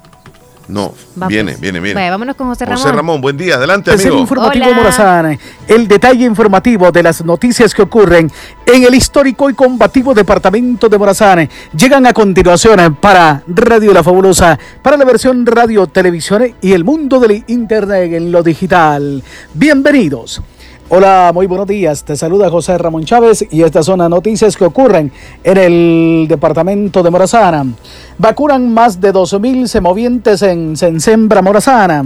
Speaker 3: No, viene, viene, viene.
Speaker 4: Vaya, vámonos con José Ramón.
Speaker 3: José Ramón, buen día. Adelante,
Speaker 26: Es el
Speaker 3: amigo.
Speaker 26: informativo
Speaker 4: Hola.
Speaker 26: Morazán, el detalle informativo de las noticias que ocurren en el histórico y combativo departamento de Morazán. Llegan a continuación para Radio La Fabulosa, para la versión radio, televisión y el mundo del internet en lo digital. Bienvenidos. Hola, muy buenos días. Te saluda José Ramón Chávez y estas son las noticias que ocurren en el departamento de Morazana. Vacunan más de 12.000 semovientes en Sensembra Morazana.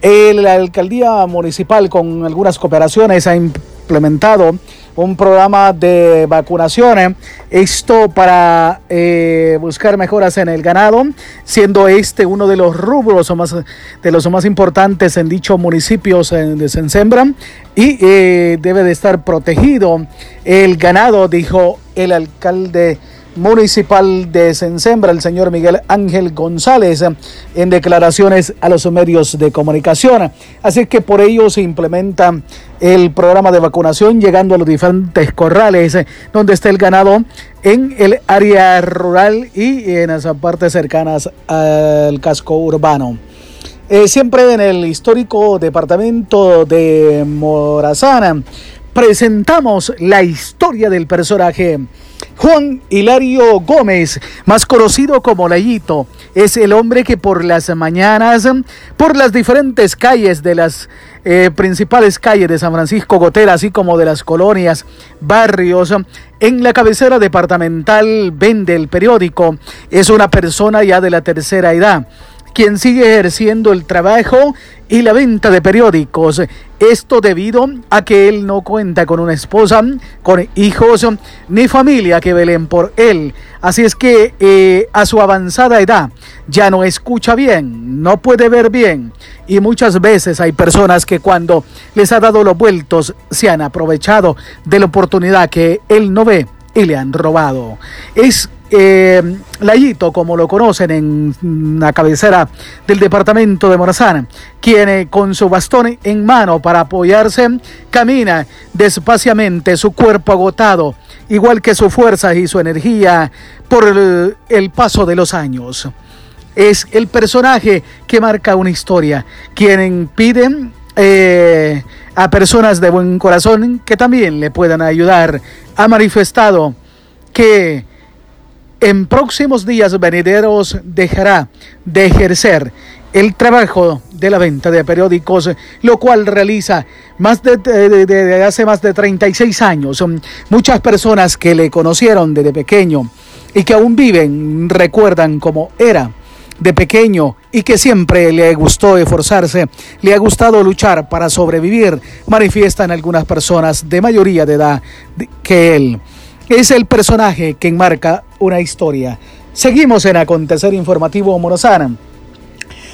Speaker 26: El- La alcaldía municipal con algunas cooperaciones ha implementado un programa de vacunaciones. Esto para eh, buscar mejoras en el ganado, siendo este uno de los rubros más, de los más importantes en dicho municipio en- de Sensembra y eh, debe de estar protegido el ganado, dijo el alcalde municipal de Sensembra, el señor Miguel Ángel González, en declaraciones a los medios de comunicación. Así que por ello se implementa el programa de vacunación llegando a los diferentes corrales donde está el ganado en el área rural y en las partes cercanas al casco urbano. Eh, siempre en el histórico departamento de Morazana presentamos la historia del personaje. Juan Hilario Gómez, más conocido como Layito, es el hombre que por las mañanas, por las diferentes calles de las eh, principales calles de San Francisco Gotera, así como de las colonias, barrios, en la cabecera departamental vende el periódico. Es una persona ya de la tercera edad quien sigue ejerciendo el trabajo y la venta de periódicos. Esto debido a que él no cuenta con una esposa, con hijos ni familia que velen por él. Así es que eh, a su avanzada edad ya no escucha bien, no puede ver bien. Y muchas veces hay personas que cuando les ha dado los vueltos se han aprovechado de la oportunidad que él no ve y le han robado. Es eh, Layito, como lo conocen en la cabecera del departamento de Morazán, quien eh, con su bastón en mano para apoyarse camina despaciamente, su cuerpo agotado, igual que su fuerza y su energía por el, paso de los años. Es el personaje que marca una historia, quien pide eh, a personas de buen corazón que también le puedan ayudar. Ha manifestado que en próximos días venideros dejará de ejercer el trabajo de la venta de periódicos, lo cual realiza más de, hace más de 36 años. Muchas personas que le conocieron desde pequeño y que aún viven recuerdan cómo era de pequeño y que siempre le gustó esforzarse, le ha gustado luchar para sobrevivir, manifiestan algunas personas de mayoría de edad que él es el personaje que enmarca una historia. Seguimos en Acontecer Informativo Morazán.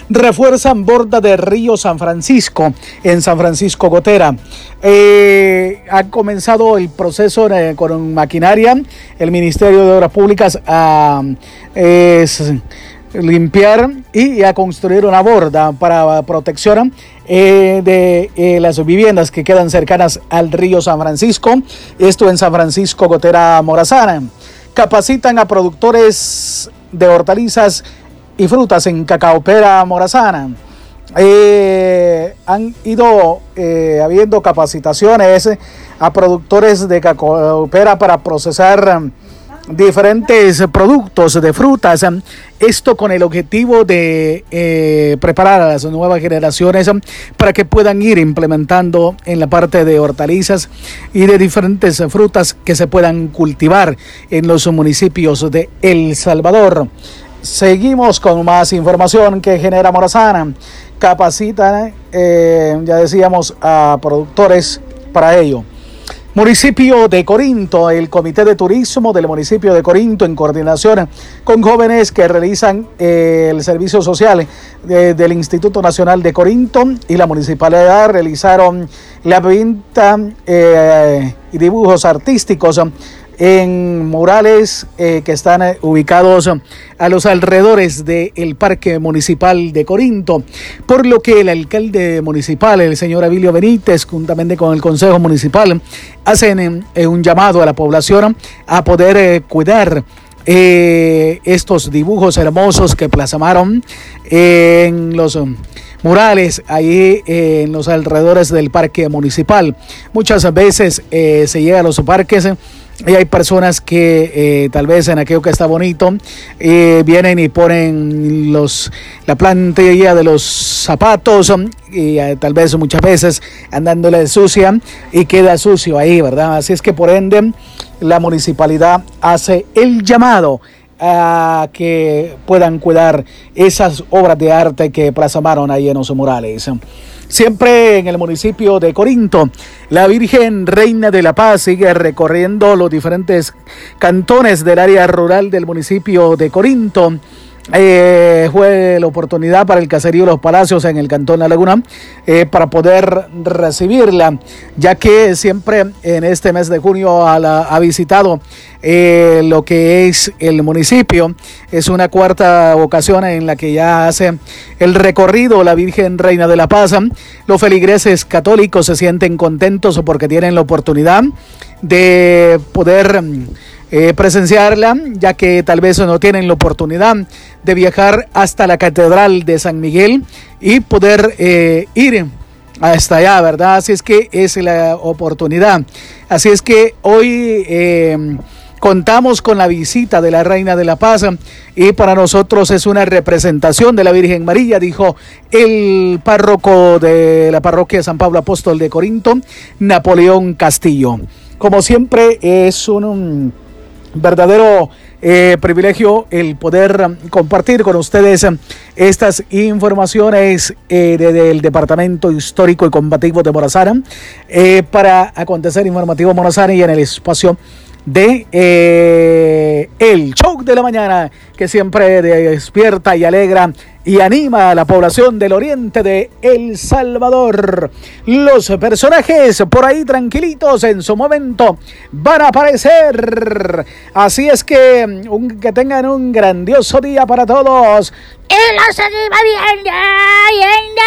Speaker 26: Refuerzan borda de Río San Francisco en San Francisco Gotera. Eh, ha comenzado el proceso eh, con maquinaria. El Ministerio de Obras Públicas a limpiar y a construir una borda para protección eh, de las viviendas que quedan cercanas al río San Francisco. Esto en San Francisco Gotera Morazana. Capacitan a productores de hortalizas y frutas en Cacaopera Morazana. Eh, han ido habiendo capacitaciones a productores de cacaopera para procesar diferentes productos de frutas. Esto con el objetivo de eh, preparar a las nuevas generaciones para que puedan ir implementando en la parte de hortalizas y de diferentes frutas que se puedan cultivar en los municipios de El Salvador. Seguimos con más información que genera Morazana. Capacitan, eh, ya decíamos, a productores para ello. Municipio de Corinto, el Comité de Turismo del municipio de Corinto, en coordinación con jóvenes que realizan eh, el servicio social del Instituto Nacional de Corinto y la municipalidad, realizaron la venta eh, y dibujos artísticos en murales eh, que están eh, ubicados a los alrededores del Parque Municipal de Corinto, por lo que el alcalde municipal, el señor Abilio Benítez, juntamente con el Consejo Municipal, hacen eh, un llamado a la población a poder cuidar estos dibujos hermosos que plasmaron en los murales ahí en los alrededores del parque municipal. Muchas veces se llega a los parques y hay personas que eh, tal vez en aquello que está bonito eh, vienen y ponen los la plantilla de los zapatos y eh, tal vez muchas veces andándole sucia y queda sucio ahí, ¿verdad? Así es que por ende la municipalidad hace el llamado a que puedan cuidar esas obras de arte que plasmaron ahí en los murales. Siempre en el municipio de Corinto, la Virgen Reina de la Paz sigue recorriendo los diferentes cantones del área rural del municipio de Corinto eh, fue la oportunidad para el caserío Los Palacios en el Cantón La Laguna eh, para poder recibirla, ya que siempre en este mes de junio ha visitado eh, lo que es el municipio. Es una cuarta ocasión en la que ya hace el recorrido la Virgen Reina de la Paz. Los feligreses católicos se sienten contentos porque tienen la oportunidad de poder eh, presenciarla, ya que tal vez no tienen la oportunidad de viajar hasta la Catedral de San Miguel y poder eh, ir hasta allá, ¿verdad? Así es que es la oportunidad. Así es que hoy eh, contamos con la visita de la Reina de la Paz y para nosotros es una representación de la Virgen María, dijo el párroco de la parroquia San Pablo Apóstol de Corinto, Napoleón Castillo. Como siempre es un verdadero eh, privilegio el poder compartir con ustedes estas informaciones eh, del Departamento Histórico y Combativo de Morazán eh, para acontecer informativo Morazán y en el espacio de el show de la mañana que siempre despierta y alegra y anima a la población del oriente de El Salvador. Los personajes por ahí tranquilitos en su momento van a aparecer. Así es que que tengan un grandioso día para todos. Y lo seguimos viendo,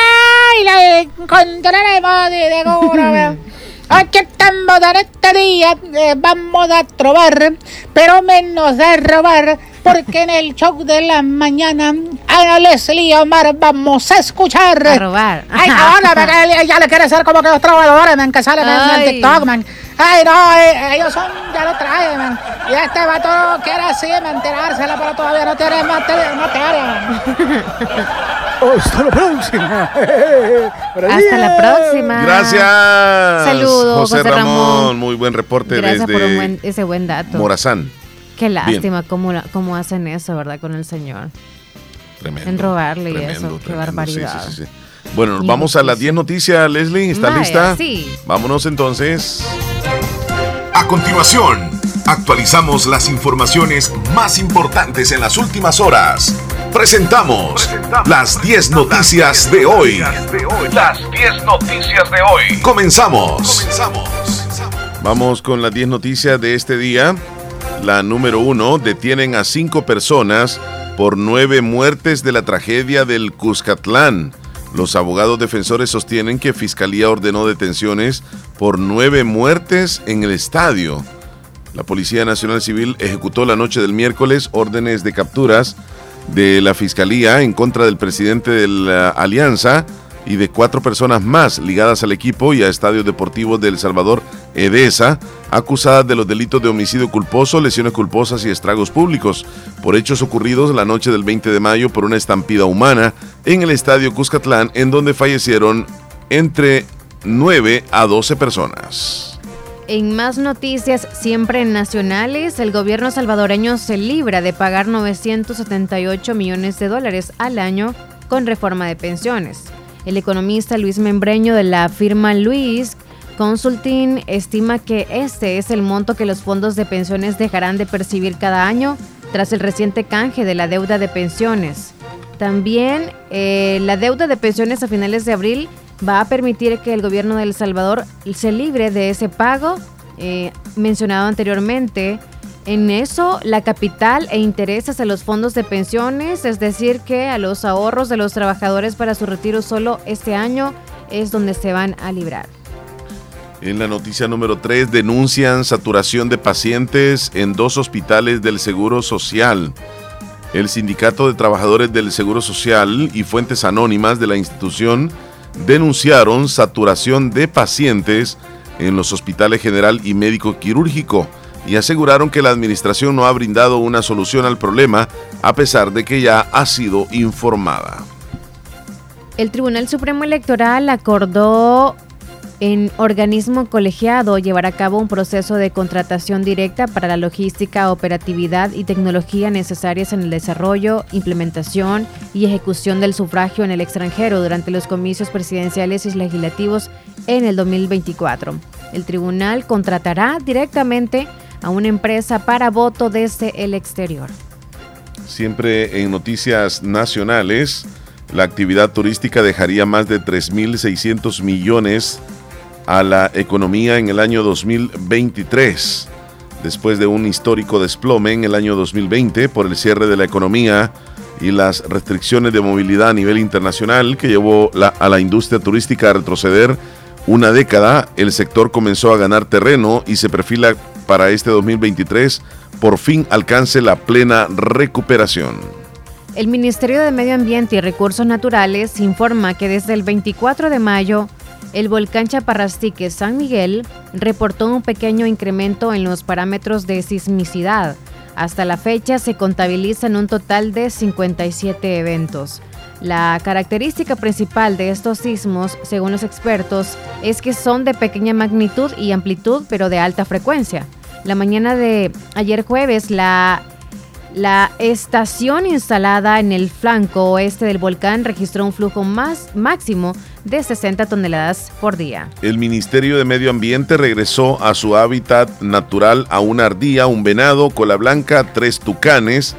Speaker 26: y la encontraremos de seguro. Aquí estamos en este día, eh, vamos a trobar, pero menos de robar porque en el show de la mañana a Leslie Omar vamos a escuchar.
Speaker 4: A robar.
Speaker 26: Ay, ahora ya le quiere ser como que los trovadores, man, que salen en TikTok, man. Ay, no, eh, ellos son, ya lo traen, man. Y este vato quiere así, man, tirársela, pero todavía no tiene materia. Hasta la próxima.
Speaker 4: Hasta la próxima.
Speaker 3: Gracias.
Speaker 4: Saludos,
Speaker 3: José, Ramón. Muy buen reporte
Speaker 4: Gracias
Speaker 3: desde
Speaker 4: por un buen, ese buen dato.
Speaker 3: Morazán.
Speaker 4: Qué lástima cómo, cómo hacen eso, ¿verdad? Con el Señor.
Speaker 3: Tremendo.
Speaker 4: En robarle y
Speaker 3: tremendo,
Speaker 4: eso. Qué barbaridad.
Speaker 3: Sí, sí, sí, sí. Bueno, vamos a las 10 noticias, Leslie. ¿Está lista?
Speaker 4: sí.
Speaker 3: Vámonos entonces.
Speaker 27: A continuación, actualizamos las informaciones más importantes en las últimas horas. Presentamos las 10 noticias de hoy. Las 10 noticias de hoy. Comenzamos.
Speaker 3: Vamos con las 10 noticias de este día. La número uno, detienen a cinco personas por nueve muertes de la tragedia del Cuscatlán. Los abogados defensores sostienen que Fiscalía ordenó detenciones por nueve muertes en el estadio. La Policía Nacional Civil ejecutó la noche del miércoles órdenes de capturas de la Fiscalía en contra del presidente de la Alianza y de cuatro personas más ligadas al equipo y a estadios deportivos de El Salvador, EDESA, acusadas de los delitos de homicidio culposo, lesiones culposas y estragos públicos, por hechos ocurridos la noche del 20 de mayo por una estampida humana en el estadio Cuscatlán, en donde fallecieron entre 9 a 12 personas.
Speaker 4: En más noticias, siempre nacionales, el gobierno salvadoreño se libra de pagar 978 millones de dólares al año con reforma de pensiones. El economista Luis Membreño de la firma Luis Consulting estima que este es el monto que los fondos de pensiones dejarán de percibir cada año tras el reciente canje de la deuda de pensiones. También eh, la deuda de pensiones a finales de abril va a permitir que el gobierno de El Salvador se libre de ese pago eh, mencionado anteriormente. En eso, la capital e intereses a los fondos de pensiones, es decir, que a los ahorros de los trabajadores para su retiro solo este año es donde se van a librar.
Speaker 3: En la noticia número 3 denuncian saturación de pacientes en dos hospitales del Seguro Social. El Sindicato de Trabajadores del Seguro Social y fuentes anónimas de la institución denunciaron saturación de pacientes en los hospitales general y médico quirúrgico y aseguraron que la administración no ha brindado una solución al problema a pesar de que ya ha sido informada.
Speaker 4: El Tribunal Supremo Electoral acordó en organismo colegiado llevar a cabo un proceso de contratación directa para la logística, operatividad y tecnología necesarias en el desarrollo, implementación y ejecución del sufragio en el extranjero durante los comicios presidenciales y legislativos en el 2024. El tribunal contratará directamente a una empresa para voto desde el exterior.
Speaker 3: siempre en noticias nacionales, la actividad turística dejaría más de 3.600 millones a la economía en el año 2023, después de un histórico desplome en el año 2020 por el cierre de la economía y las restricciones de movilidad a nivel internacional que llevó a la industria turística a retroceder una década, el sector comenzó a ganar terreno y se perfila para este 2023 por fin alcance la plena recuperación.
Speaker 4: El Ministerio de Medio Ambiente y Recursos Naturales informa que desde el 24 de mayo el volcán Chaparrastique San Miguel reportó un pequeño incremento en los parámetros de sismicidad. Hasta la fecha se contabilizan un total de 57 eventos. La característica principal de estos sismos, según los expertos, es que son de pequeña magnitud y amplitud, pero de alta frecuencia. La mañana de ayer jueves, la, estación instalada en el flanco oeste del volcán registró un flujo más máximo de 60 toneladas por día.
Speaker 3: El Ministerio de Medio Ambiente regresó a su hábitat natural a una ardilla, un venado, cola blanca, tres tucanes,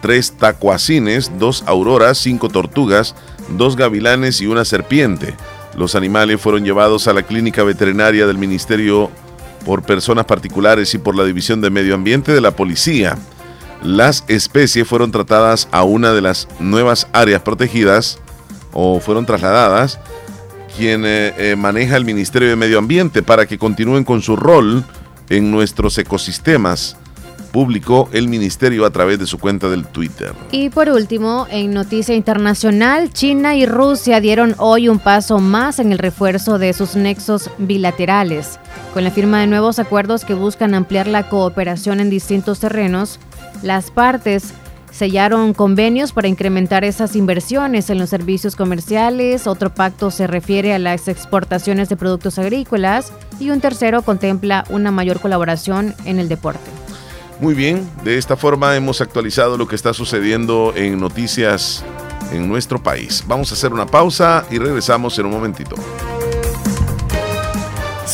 Speaker 3: tres tacuacines, dos auroras, cinco tortugas, dos gavilanes y una serpiente. Los animales fueron llevados a la clínica veterinaria del Ministerio por personas particulares y por la División de Medio Ambiente de la Policía. Las especies fueron tratadas a una de las nuevas áreas protegidas o fueron trasladadas quien eh, eh, maneja el Ministerio de Medio Ambiente para que continúen con su rol en nuestros ecosistemas publicó el ministerio a través de su cuenta del Twitter.
Speaker 4: Y por último, en noticia internacional, China y Rusia dieron hoy un paso más en el refuerzo de sus nexos bilaterales, con la firma de nuevos acuerdos que buscan ampliar la cooperación en distintos terrenos. Las partes sellaron convenios para incrementar esas inversiones en los servicios comerciales, otro pacto se refiere a las exportaciones de productos agrícolas y un tercero contempla una mayor colaboración en el deporte.
Speaker 3: Muy bien, de esta forma hemos actualizado lo que está sucediendo en noticias en nuestro país. Vamos a hacer una pausa y regresamos en un momentito.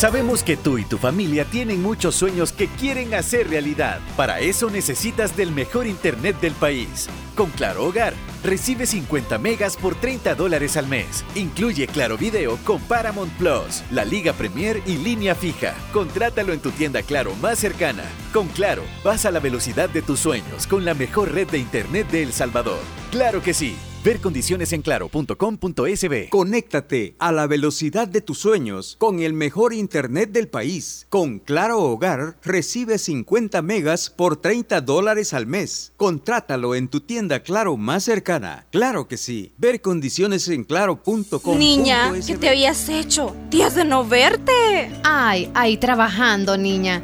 Speaker 28: Sabemos que tú y tu familia tienen muchos sueños que quieren hacer realidad. Para eso necesitas del mejor internet del país. Con Claro Hogar, recibe 50 megas por 30 dólares al mes. Incluye Claro Video con Paramount Plus, la Liga Premier y línea fija. Contrátalo en tu tienda Claro más cercana. Con Claro, vas a la velocidad de tus sueños con la mejor red de internet de El Salvador. Claro que sí. Ver condiciones en claro.com.sb.
Speaker 17: Conéctate a la velocidad de tus sueños con el mejor internet del país. Con Claro Hogar recibe 50 megas por 30 dólares al mes. Contrátalo en tu tienda Claro más cercana. Claro que sí. Ver condiciones en claro.com.
Speaker 20: Niña, ¿qué te habías hecho? Días de no verte.
Speaker 4: Ay, ahí trabajando, niña.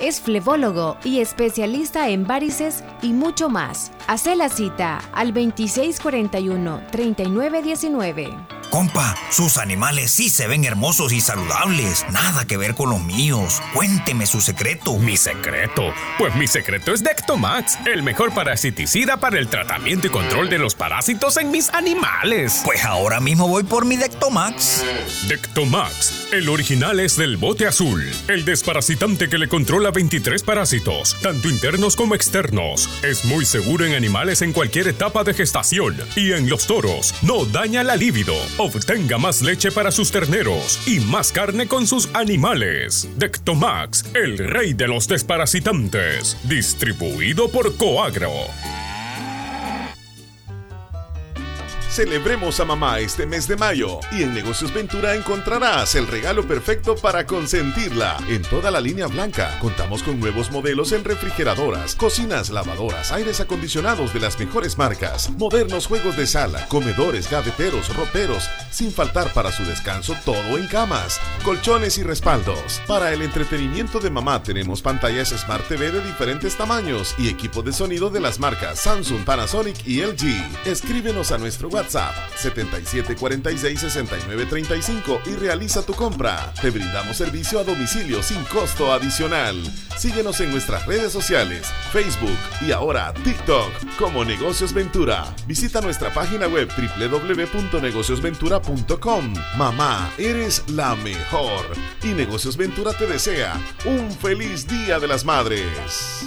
Speaker 4: Es flebólogo y especialista en varices y mucho más. Hace la cita al 2641-3919.
Speaker 29: Compa, sus animales sí se ven hermosos y saludables. Nada que ver con los míos. Cuénteme su secreto.
Speaker 30: ¿Mi secreto? Pues mi secreto es Dectomax, el mejor parasiticida para el tratamiento y control de los parásitos en mis animales.
Speaker 29: Pues ahora mismo voy por mi Dectomax.
Speaker 30: Dectomax, el original es del bote azul, el desparasitante que le controla 23 parásitos, tanto internos como externos. Es muy seguro en animales en cualquier etapa de gestación y en los toros. No daña la libido Obtenga más leche para sus terneros y más carne con sus animales. Dectomax, el rey de los desparasitantes. Distribuido por Coagro.
Speaker 3: Celebremos a mamá este mes de mayo y en Negocios Ventura encontrarás el regalo perfecto para consentirla. En toda la línea blanca contamos con nuevos modelos en refrigeradoras, cocinas, lavadoras, aires acondicionados de las mejores marcas, modernos juegos de sala, comedores, gaveteros, roperos, sin faltar para su descanso todo en camas, colchones y respaldos. Para el entretenimiento de mamá tenemos pantallas Smart TV de diferentes tamaños y equipos de sonido de las marcas Samsung, Panasonic y LG. Escríbenos a nuestro WhatsApp 77466935 y realiza tu compra. Te brindamos servicio a domicilio sin costo adicional. Síguenos en nuestras redes sociales, Facebook y ahora TikTok como Negocios Ventura. Visita nuestra página web www.negociosventura.com. Mamá, eres la mejor. Y Negocios Ventura te desea un feliz Día de las Madres.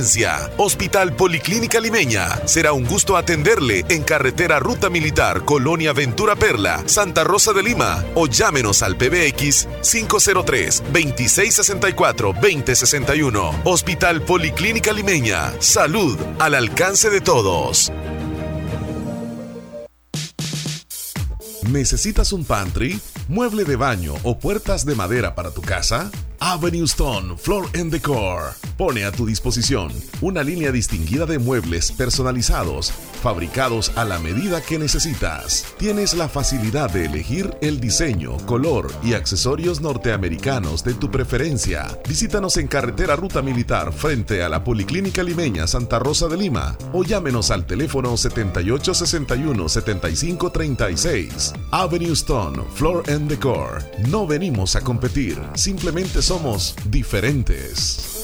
Speaker 3: Hospital Policlínica Limeña. Será un gusto atenderle en carretera Ruta Militar, Colonia Ventura Perla, Santa Rosa de Lima o llámenos al PBX 503-2664-2061. Hospital Policlínica Limeña. Salud al alcance de todos. ¿Necesitas un pantry, mueble de baño o puertas de madera para tu casa? Avenue Stone Floor and Decor pone a tu disposición una línea distinguida de muebles personalizados, fabricados a la medida que necesitas. Tienes la facilidad de elegir el diseño, color y accesorios norteamericanos de tu preferencia. Visítanos en carretera Ruta Militar frente a la Policlínica Limeña Santa Rosa de Lima o llámenos al teléfono 7861 7536. Avenue Stone Floor and Decor. No venimos a competir, simplemente somos diferentes.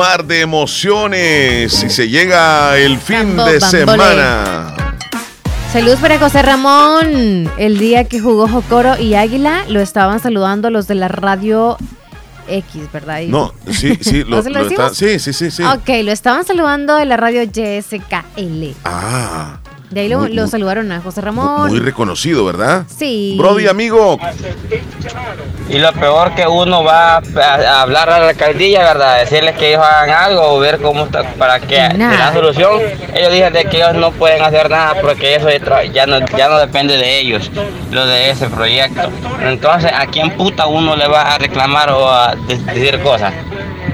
Speaker 31: Mar de emociones
Speaker 32: y se llega el fin de
Speaker 4: bambole.
Speaker 32: semana.
Speaker 4: Saludos para José Ramón. El día que jugó Jocoro y Águila lo estaban saludando los de la radio X, ¿verdad? Y-
Speaker 32: No, sí, sí, lo,
Speaker 4: ¿No se lo
Speaker 32: lo está-
Speaker 4: decimos?
Speaker 32: sí, sí, sí, sí.
Speaker 4: Ok, lo estaban saludando de la radio YSKL.
Speaker 32: Ah,
Speaker 4: De ahí lo,
Speaker 32: Muy-
Speaker 4: lo
Speaker 32: muy-
Speaker 4: saludaron a José Ramón.
Speaker 32: muy reconocido, ¿verdad?
Speaker 4: Sí.
Speaker 32: Brody, amigo.
Speaker 24: Y lo peor que uno va a, hablar a la alcaldía, ¿verdad? Decirles que ellos hagan algo o ver cómo está para que de la solución. Ellos dicen de que ellos no pueden hacer nada porque eso ya no, ya no depende de ellos, lo de ese proyecto. Entonces, ¿a quién puta uno le va a reclamar o a de- decir cosas?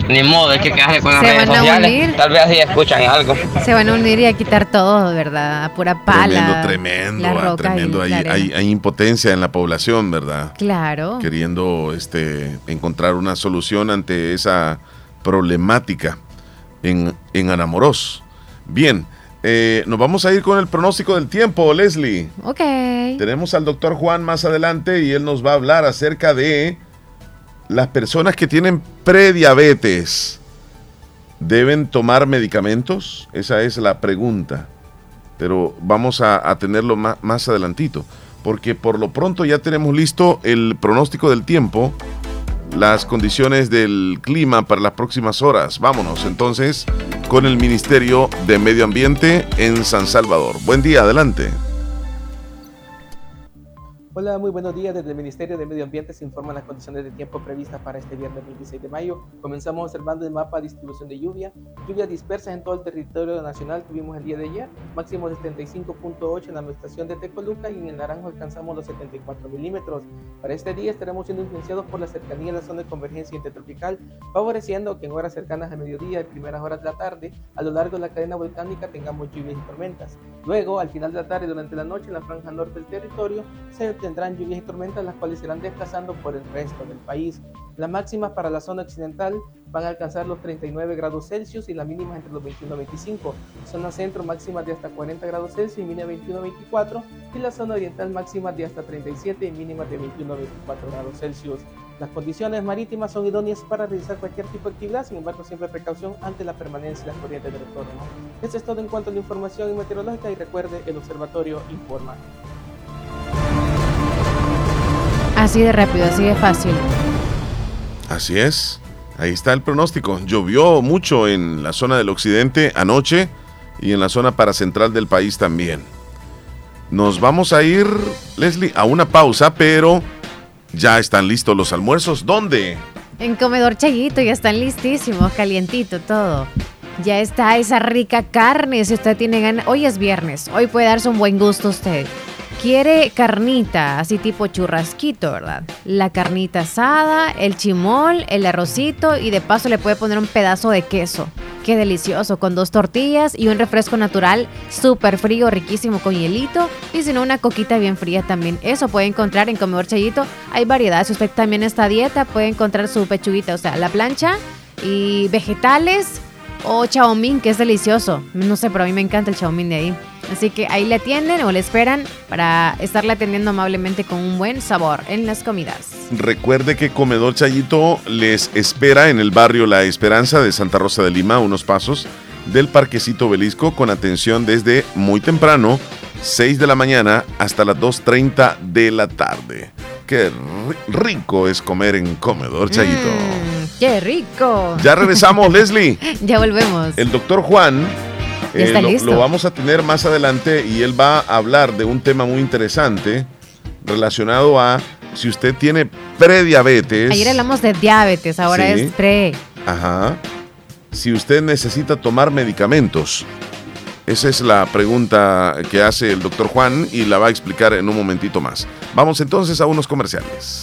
Speaker 24: Ni modo, hay que quedarse con las
Speaker 4: Se
Speaker 24: redes
Speaker 4: van a
Speaker 24: sociales.
Speaker 4: unir.
Speaker 24: Tal vez así escuchan algo.
Speaker 4: Se van a unir y a quitar todo, ¿verdad? A pura pala.
Speaker 32: Tremendo, tremendo,
Speaker 4: la
Speaker 32: ah,
Speaker 4: roca y
Speaker 32: tremendo. Hay,
Speaker 4: la arena.
Speaker 32: hay- hay impotencia en la población, ¿verdad?
Speaker 4: Claro.
Speaker 32: Queriendo este, encontrar una solución ante esa problemática en, en Anamorós. Bien, eh, nos vamos a ir con el pronóstico del tiempo, Leslie.
Speaker 4: Ok.
Speaker 32: Tenemos al doctor Juan más adelante y él nos va a hablar acerca de las personas que tienen
Speaker 3: prediabetes, ¿deben tomar medicamentos? Esa es la pregunta. Pero vamos a, tenerlo más, más adelantito. Porque por lo pronto ya tenemos listo el pronóstico del tiempo, las condiciones del clima para las próximas horas. Vámonos entonces con el Ministerio de Medio Ambiente en San Salvador. Buen día, adelante.
Speaker 33: Hola, muy buenos días. Desde el Ministerio de Medio Ambiente se informan las condiciones de tiempo previstas para este viernes 26 de mayo. Comenzamos observando el mapa de distribución de lluvia. Lluvias dispersas en todo el territorio nacional tuvimos el día de ayer, máximo de 75.8 en la estación de Tecoluca y en el Naranjo alcanzamos los 74 milímetros. Para este día estaremos siendo influenciados por la cercanía de la zona de convergencia intertropical, favoreciendo que en horas cercanas al mediodía y primeras horas de la tarde, a lo largo de la cadena volcánica tengamos lluvias y tormentas. Luego, al final de la tarde y durante la noche, en la franja norte del territorio, se tendrán lluvias y tormentas las cuales se irán desplazando por el resto del país. Las máximas para la zona occidental van a alcanzar los 39 grados Celsius y las mínimas entre los 21 y 25. Zona centro máximas de hasta 40 grados Celsius y mínima 21 24. Y la zona oriental máximas de hasta 37 y mínimas de 21 a 24 grados Celsius. Las condiciones marítimas son idóneas para realizar cualquier tipo de actividad, sin embargo siempre precaución ante la permanencia de las corrientes de retorno. Esto es todo en cuanto a la información meteorológica y recuerde, el observatorio informa.
Speaker 4: Así de rápido, así de fácil.
Speaker 3: Así es. Ahí está el pronóstico. Llovió mucho en la zona del occidente anoche y en la zona paracentral del país también. Nos vamos a ir, Leslie, a una pausa, pero ya están listos los almuerzos. ¿Dónde?
Speaker 4: En Comedor Chayito ya están listísimos, calientito todo. Ya está esa rica carne, si usted tiene ganas. Hoy es viernes, hoy puede darse un buen gusto usted. Quiere carnita, así tipo churrasquito, ¿verdad? La carnita asada, el chimol, el arrocito y de paso le puede poner un pedazo de queso. Qué delicioso, con dos tortillas y un refresco natural súper frío, riquísimo con hielito y si no una coquita bien fría también. Eso puede encontrar en Comedor Chayito. Hay variedad, si usted también está a dieta puede encontrar su pechuguita, o sea, la plancha y vegetales o chaomín, que es delicioso. No sé, pero a mí me encanta el chaomín de ahí. Así que ahí le atienden o le esperan para estarle atendiendo amablemente con un buen sabor en las comidas.
Speaker 3: Recuerde que Comedor Chayito les espera en el barrio La Esperanza de Santa Rosa de Lima, unos pasos del Parquecito Belisco, con atención desde muy temprano, 6 de la mañana, hasta las 2.30 de la tarde. Qué ri- rico es comer en Comedor Chayito.
Speaker 4: Mm, ¡Qué rico!
Speaker 3: Ya regresamos, Leslie.
Speaker 4: Ya volvemos.
Speaker 3: El doctor Juan eh,
Speaker 4: está
Speaker 3: lo,
Speaker 4: listo.
Speaker 3: lo vamos a tener más adelante y él va a hablar de un tema muy interesante relacionado a si usted tiene prediabetes.
Speaker 4: Ayer hablamos de diabetes, ahora
Speaker 3: Sí.
Speaker 4: es pre.
Speaker 3: Ajá. Si usted necesita tomar medicamentos. Esa es la pregunta que hace el doctor Juan y la va a explicar en un momentito más. Vamos entonces a unos comerciales.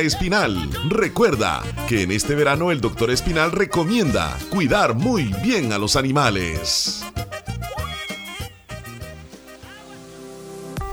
Speaker 27: Espinal. Recuerda que en este verano el doctor Espinal recomienda cuidar muy bien a los animales.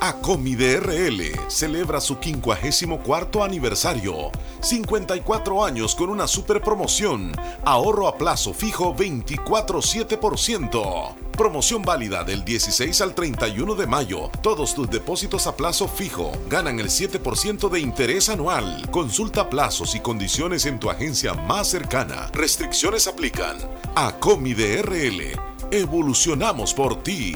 Speaker 3: Acomi DRL celebra su 54 aniversario. 54 años con una super promoción. Ahorro a plazo fijo 24,7%. Promoción válida del 16 al 31 de mayo. Todos tus depósitos a plazo fijo ganan el 7% de interés anual. Consulta plazos y condiciones en tu agencia más cercana. Restricciones aplican. Acomi DRL. Evolucionamos por ti.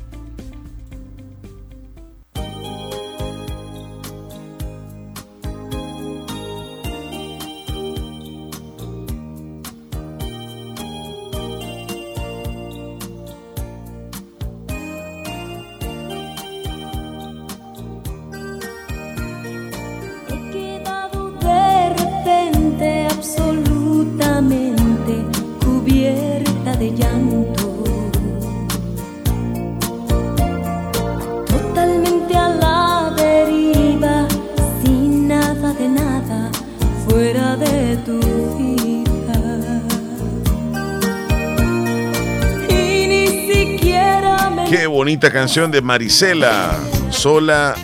Speaker 34: Bonita canción de Marisela, sola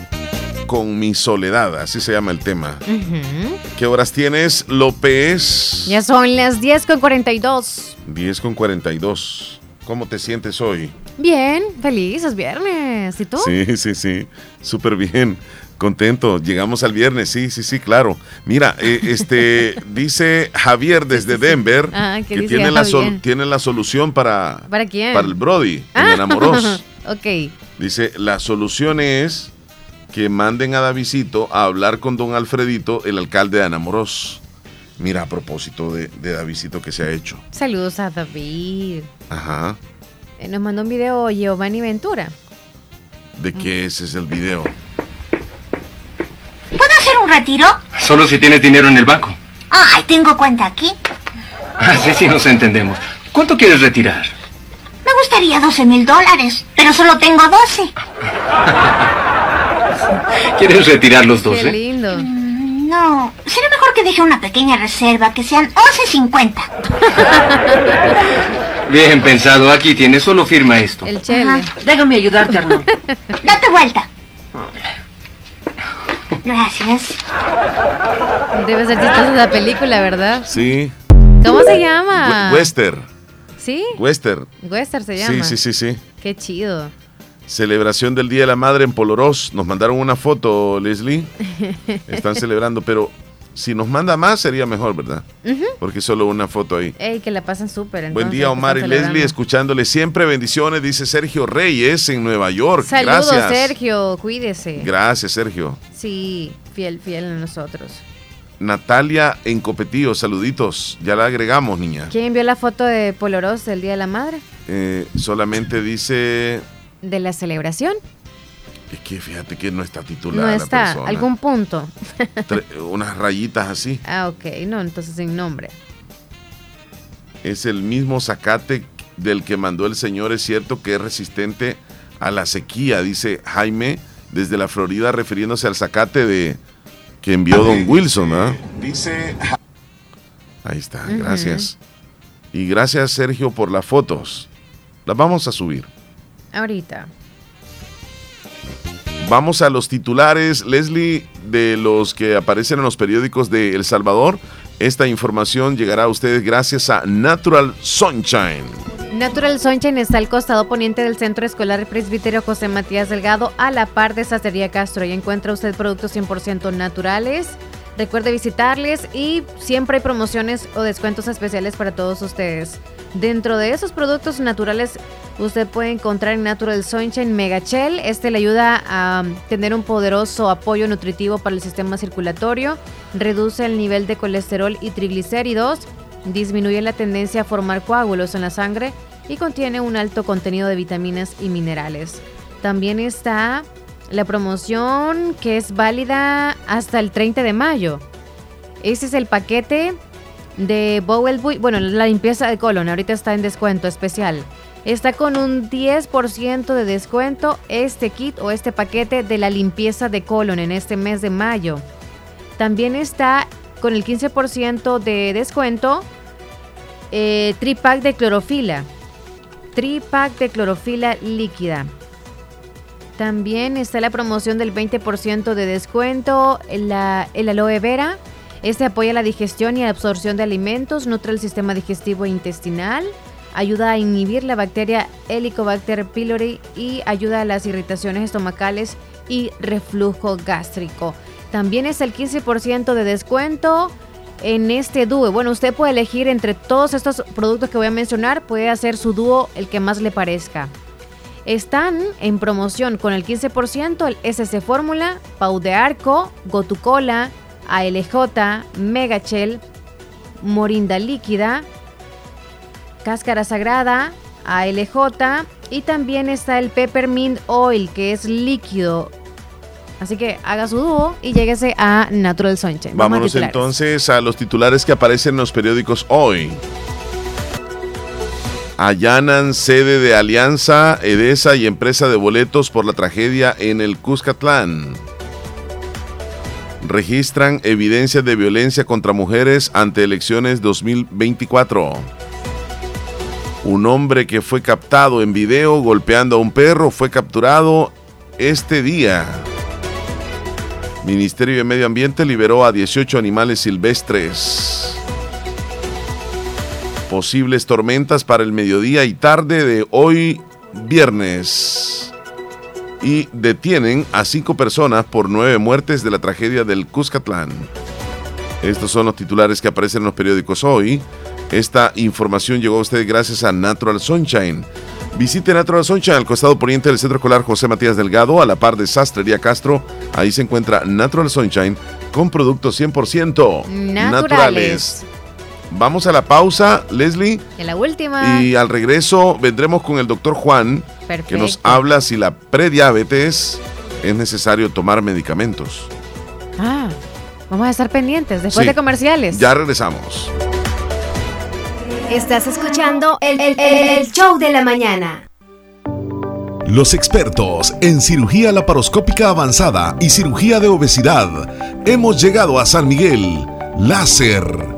Speaker 34: con mi soledad, así se llama el tema. ¿Qué horas tienes, López?
Speaker 4: Ya son las 10 con 42.
Speaker 34: 10 con 42. ¿Cómo te sientes hoy?
Speaker 4: Bien, feliz, es viernes. ¿Y tú?
Speaker 34: Sí, sí, sí, súper bien. Contento, llegamos al viernes, sí, sí, sí, claro. Mira, eh, este dice Javier desde Denver
Speaker 4: Ah, ¿qué
Speaker 34: que tiene la, sol- tiene la solución para,
Speaker 4: ¿Para quién?
Speaker 34: para el Brody,
Speaker 4: Ah,
Speaker 34: Enamoros.
Speaker 4: ok.
Speaker 34: Dice, la solución es que manden a Davidito a hablar con don Alfredito, el alcalde de Anamoros. Mira, a propósito de, de Davidito que se ha hecho.
Speaker 4: Saludos a David.
Speaker 34: Ajá.
Speaker 4: Eh, Nos mandó un video Giovanni Ventura.
Speaker 34: ¿De qué ese es el video?
Speaker 35: ¿Puedo hacer un retiro?
Speaker 36: Solo si tienes dinero en el banco.
Speaker 35: Ay, tengo cuenta aquí.
Speaker 36: Así sí nos entendemos. ¿Cuánto quieres retirar?
Speaker 35: Me gustaría 12 mil dólares, pero solo tengo 12.
Speaker 36: ¿Quieres retirar los
Speaker 4: Qué
Speaker 36: 12?
Speaker 4: lindo.
Speaker 35: Mm, No, será mejor que deje una pequeña reserva, que sean 11.50.
Speaker 36: Bien pensado, aquí tienes, solo firma esto.
Speaker 4: El chele.
Speaker 35: Déjame ayudarte, Arno. Date vuelta. Gracias.
Speaker 4: Debe ser chistosa la película, ¿verdad?
Speaker 34: Sí.
Speaker 4: ¿Cómo se llama?
Speaker 34: We- Wester.
Speaker 4: ¿Sí?
Speaker 34: Wester.
Speaker 4: Western se
Speaker 34: Sí,
Speaker 4: llama.
Speaker 34: sí, sí, sí.
Speaker 4: Qué chido.
Speaker 34: Celebración del Día de la Madre en Polorós. Nos mandaron una foto, Leslie. Están celebrando, pero si nos manda más sería mejor, ¿verdad?
Speaker 4: Ujú.
Speaker 34: Porque solo una foto ahí.
Speaker 4: Ey, que la pasan súper.
Speaker 34: Buen día, Omar y Leslie, escuchándole siempre. Bendiciones, dice Sergio Reyes en Nueva York.
Speaker 4: Saludos,
Speaker 34: Gracias.
Speaker 4: Sergio. Cuídese.
Speaker 34: Gracias, Sergio.
Speaker 4: Sí, fiel, fiel a nosotros.
Speaker 34: Natalia en Copetío, saluditos. Ya la agregamos, niña.
Speaker 4: ¿Quién vio la foto de Poloros del Día de la Madre?
Speaker 34: Eh, solamente dice
Speaker 4: De la celebración.
Speaker 34: es que fíjate que no está titulada
Speaker 4: No
Speaker 34: la
Speaker 4: está.
Speaker 34: persona.
Speaker 4: ¿Algún punto?
Speaker 34: Tre- unas rayitas así.
Speaker 4: ah, ok. No, entonces sin nombre.
Speaker 34: Es el mismo zacate del que mandó el señor. Es cierto que es resistente a la sequía, dice Jaime desde la Florida, refiriéndose al zacate de que envió Don Wilson. ¿ah?
Speaker 3: Dice
Speaker 34: Ahí está, gracias. Y gracias, Sergio, por las fotos. Las vamos a subir.
Speaker 4: Ahorita.
Speaker 34: Vamos a los titulares, Leslie, de los que aparecen en los periódicos de El Salvador.
Speaker 37: Esta información llegará a ustedes gracias a Natural Sunshine.
Speaker 4: Natural Sunshine está al costado poniente del Centro Escolar Presbítero José Matías Delgado, a la par de Sacería Castro. Y encuentra usted productos 100% naturales. Recuerde visitarles y siempre hay promociones o descuentos especiales para todos ustedes. Dentro de esos productos naturales, usted puede encontrar en Natural Sunshine Mega Shell. Este le ayuda a tener un poderoso apoyo nutritivo para el sistema circulatorio, reduce el nivel de colesterol y triglicéridos, disminuye la tendencia a formar coágulos en la sangre y contiene un alto contenido de vitaminas y minerales. También está la promoción que es válida hasta el 30 de mayo. Ese es el paquete de Bowel Buoy- bueno, la limpieza de colon, ahorita está en descuento especial. Está con un 10% de descuento este kit o este paquete de la limpieza de colon en este mes de mayo. También está con el 15% de descuento eh, de clorofila. Tripack de clorofila líquida. También está la promoción del 20% de descuento en la, el aloe vera. Este apoya la digestión y absorción de alimentos, nutre el sistema digestivo e intestinal, ayuda a inhibir la bacteria Helicobacter pylori y ayuda a las irritaciones estomacales y reflujo gástrico. También es el 15% de descuento en este dúo. Bueno, usted puede elegir entre todos estos productos que voy a mencionar, puede hacer su dúo el que más le parezca. Están en promoción con el 15% el SC Fórmula, Pau de Arco, Gotucola, ALJ, Megachel, Morinda Líquida, Cáscara Sagrada, ALJ y también está el Peppermint Oil que es líquido. Así que haga su dúo y lléguese a Natural Sunshine. A
Speaker 37: Vámonos entonces a los titulares que aparecen en los periódicos hoy. Allanan sede de Alianza, Edesa y empresa de boletos por la tragedia en el Cuscatlán. Registran evidencias de violencia contra mujeres ante elecciones 2024. Un hombre que fue captado en video golpeando a un perro fue capturado este día. Ministerio de Medio Ambiente liberó a 18 animales silvestres. Posibles tormentas para el mediodía y tarde de hoy viernes. Y detienen a cinco personas por nueve muertes de la tragedia del Cuscatlán. Estos son los titulares que aparecen en los periódicos hoy. Esta información llegó a usted gracias a Natural Sunshine. Visite Natural Sunshine al costado poniente del Centro Escolar José Matías Delgado, a la par de Sastrería Castro. Ahí se encuentra Natural Sunshine con productos 100%
Speaker 4: Naturales.
Speaker 37: Vamos a la pausa, Leslie.
Speaker 4: En la última.
Speaker 37: Y al regreso vendremos con el doctor Juan, que nos habla si la prediabetes es necesario tomar medicamentos.
Speaker 4: Ah, vamos a estar pendientes después
Speaker 37: Sí.
Speaker 4: de comerciales.
Speaker 37: Ya regresamos.
Speaker 38: Estás escuchando el, el- el show de la mañana.
Speaker 3: Los expertos en cirugía laparoscópica avanzada y cirugía de obesidad. Hemos llegado a San Miguel. Láser.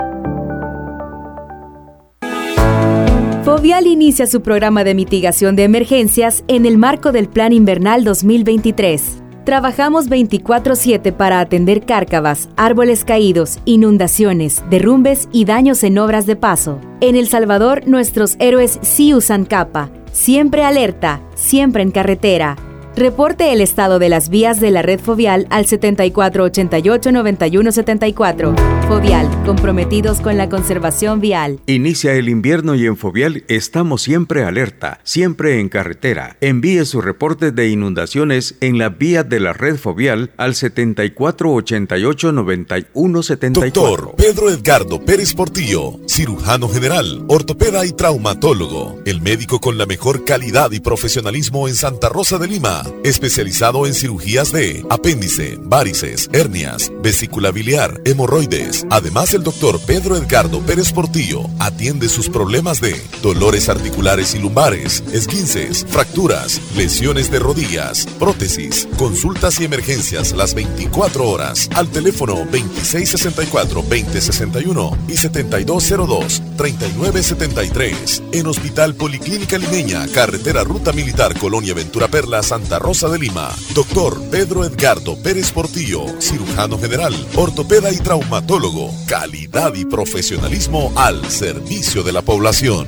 Speaker 39: Fovial inicia su programa de mitigación de emergencias en el marco del Plan Invernal 2023. Trabajamos 24/7 para atender cárcavas, árboles caídos, inundaciones, derrumbes y daños en obras de paso. En El Salvador, nuestros héroes sí usan capa, siempre alerta, siempre en carretera. Reporte el estado de las vías de la red Fovial al 7488-9174. Fovial, comprometidos con la conservación vial.
Speaker 17: Inicia el invierno y en Fovial estamos siempre alerta, siempre en carretera. Envíe sus reportes de inundaciones en la vía de la red Fovial al 7488-9174.
Speaker 3: Doctor Pedro Edgardo Pérez Portillo, cirujano general, ortopeda y traumatólogo, el médico con la mejor calidad y profesionalismo en Santa Rosa de Lima. Especializado en cirugías de apéndice, varices, hernias, vesícula biliar, hemorroides. Además, el doctor Pedro Edgardo Pérez Portillo atiende sus problemas de dolores articulares y lumbares, esguinces, fracturas, lesiones de rodillas, prótesis, consultas y emergencias las 24 horas al teléfono 2664-2061 y 7202-3973 en Hospital Policlínica Limeña, Carretera Ruta Militar Colonia Ventura Perla, Santa Rosa de Lima. Doctor Pedro Edgardo Pérez Portillo, cirujano general, ortopeda y traumatólogo. Calidad y profesionalismo al servicio de la población.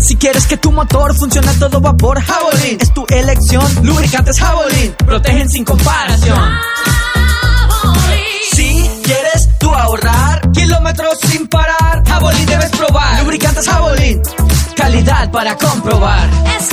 Speaker 11: Si quieres que tu motor funcione a todo vapor, Javelin es tu elección. Lubricantes Javelin protegen sin comparación. Si quieres tú ahorrar kilómetros sin parar, Javelin debes probar. Lubricantes Javelin, calidad para comprobar. Es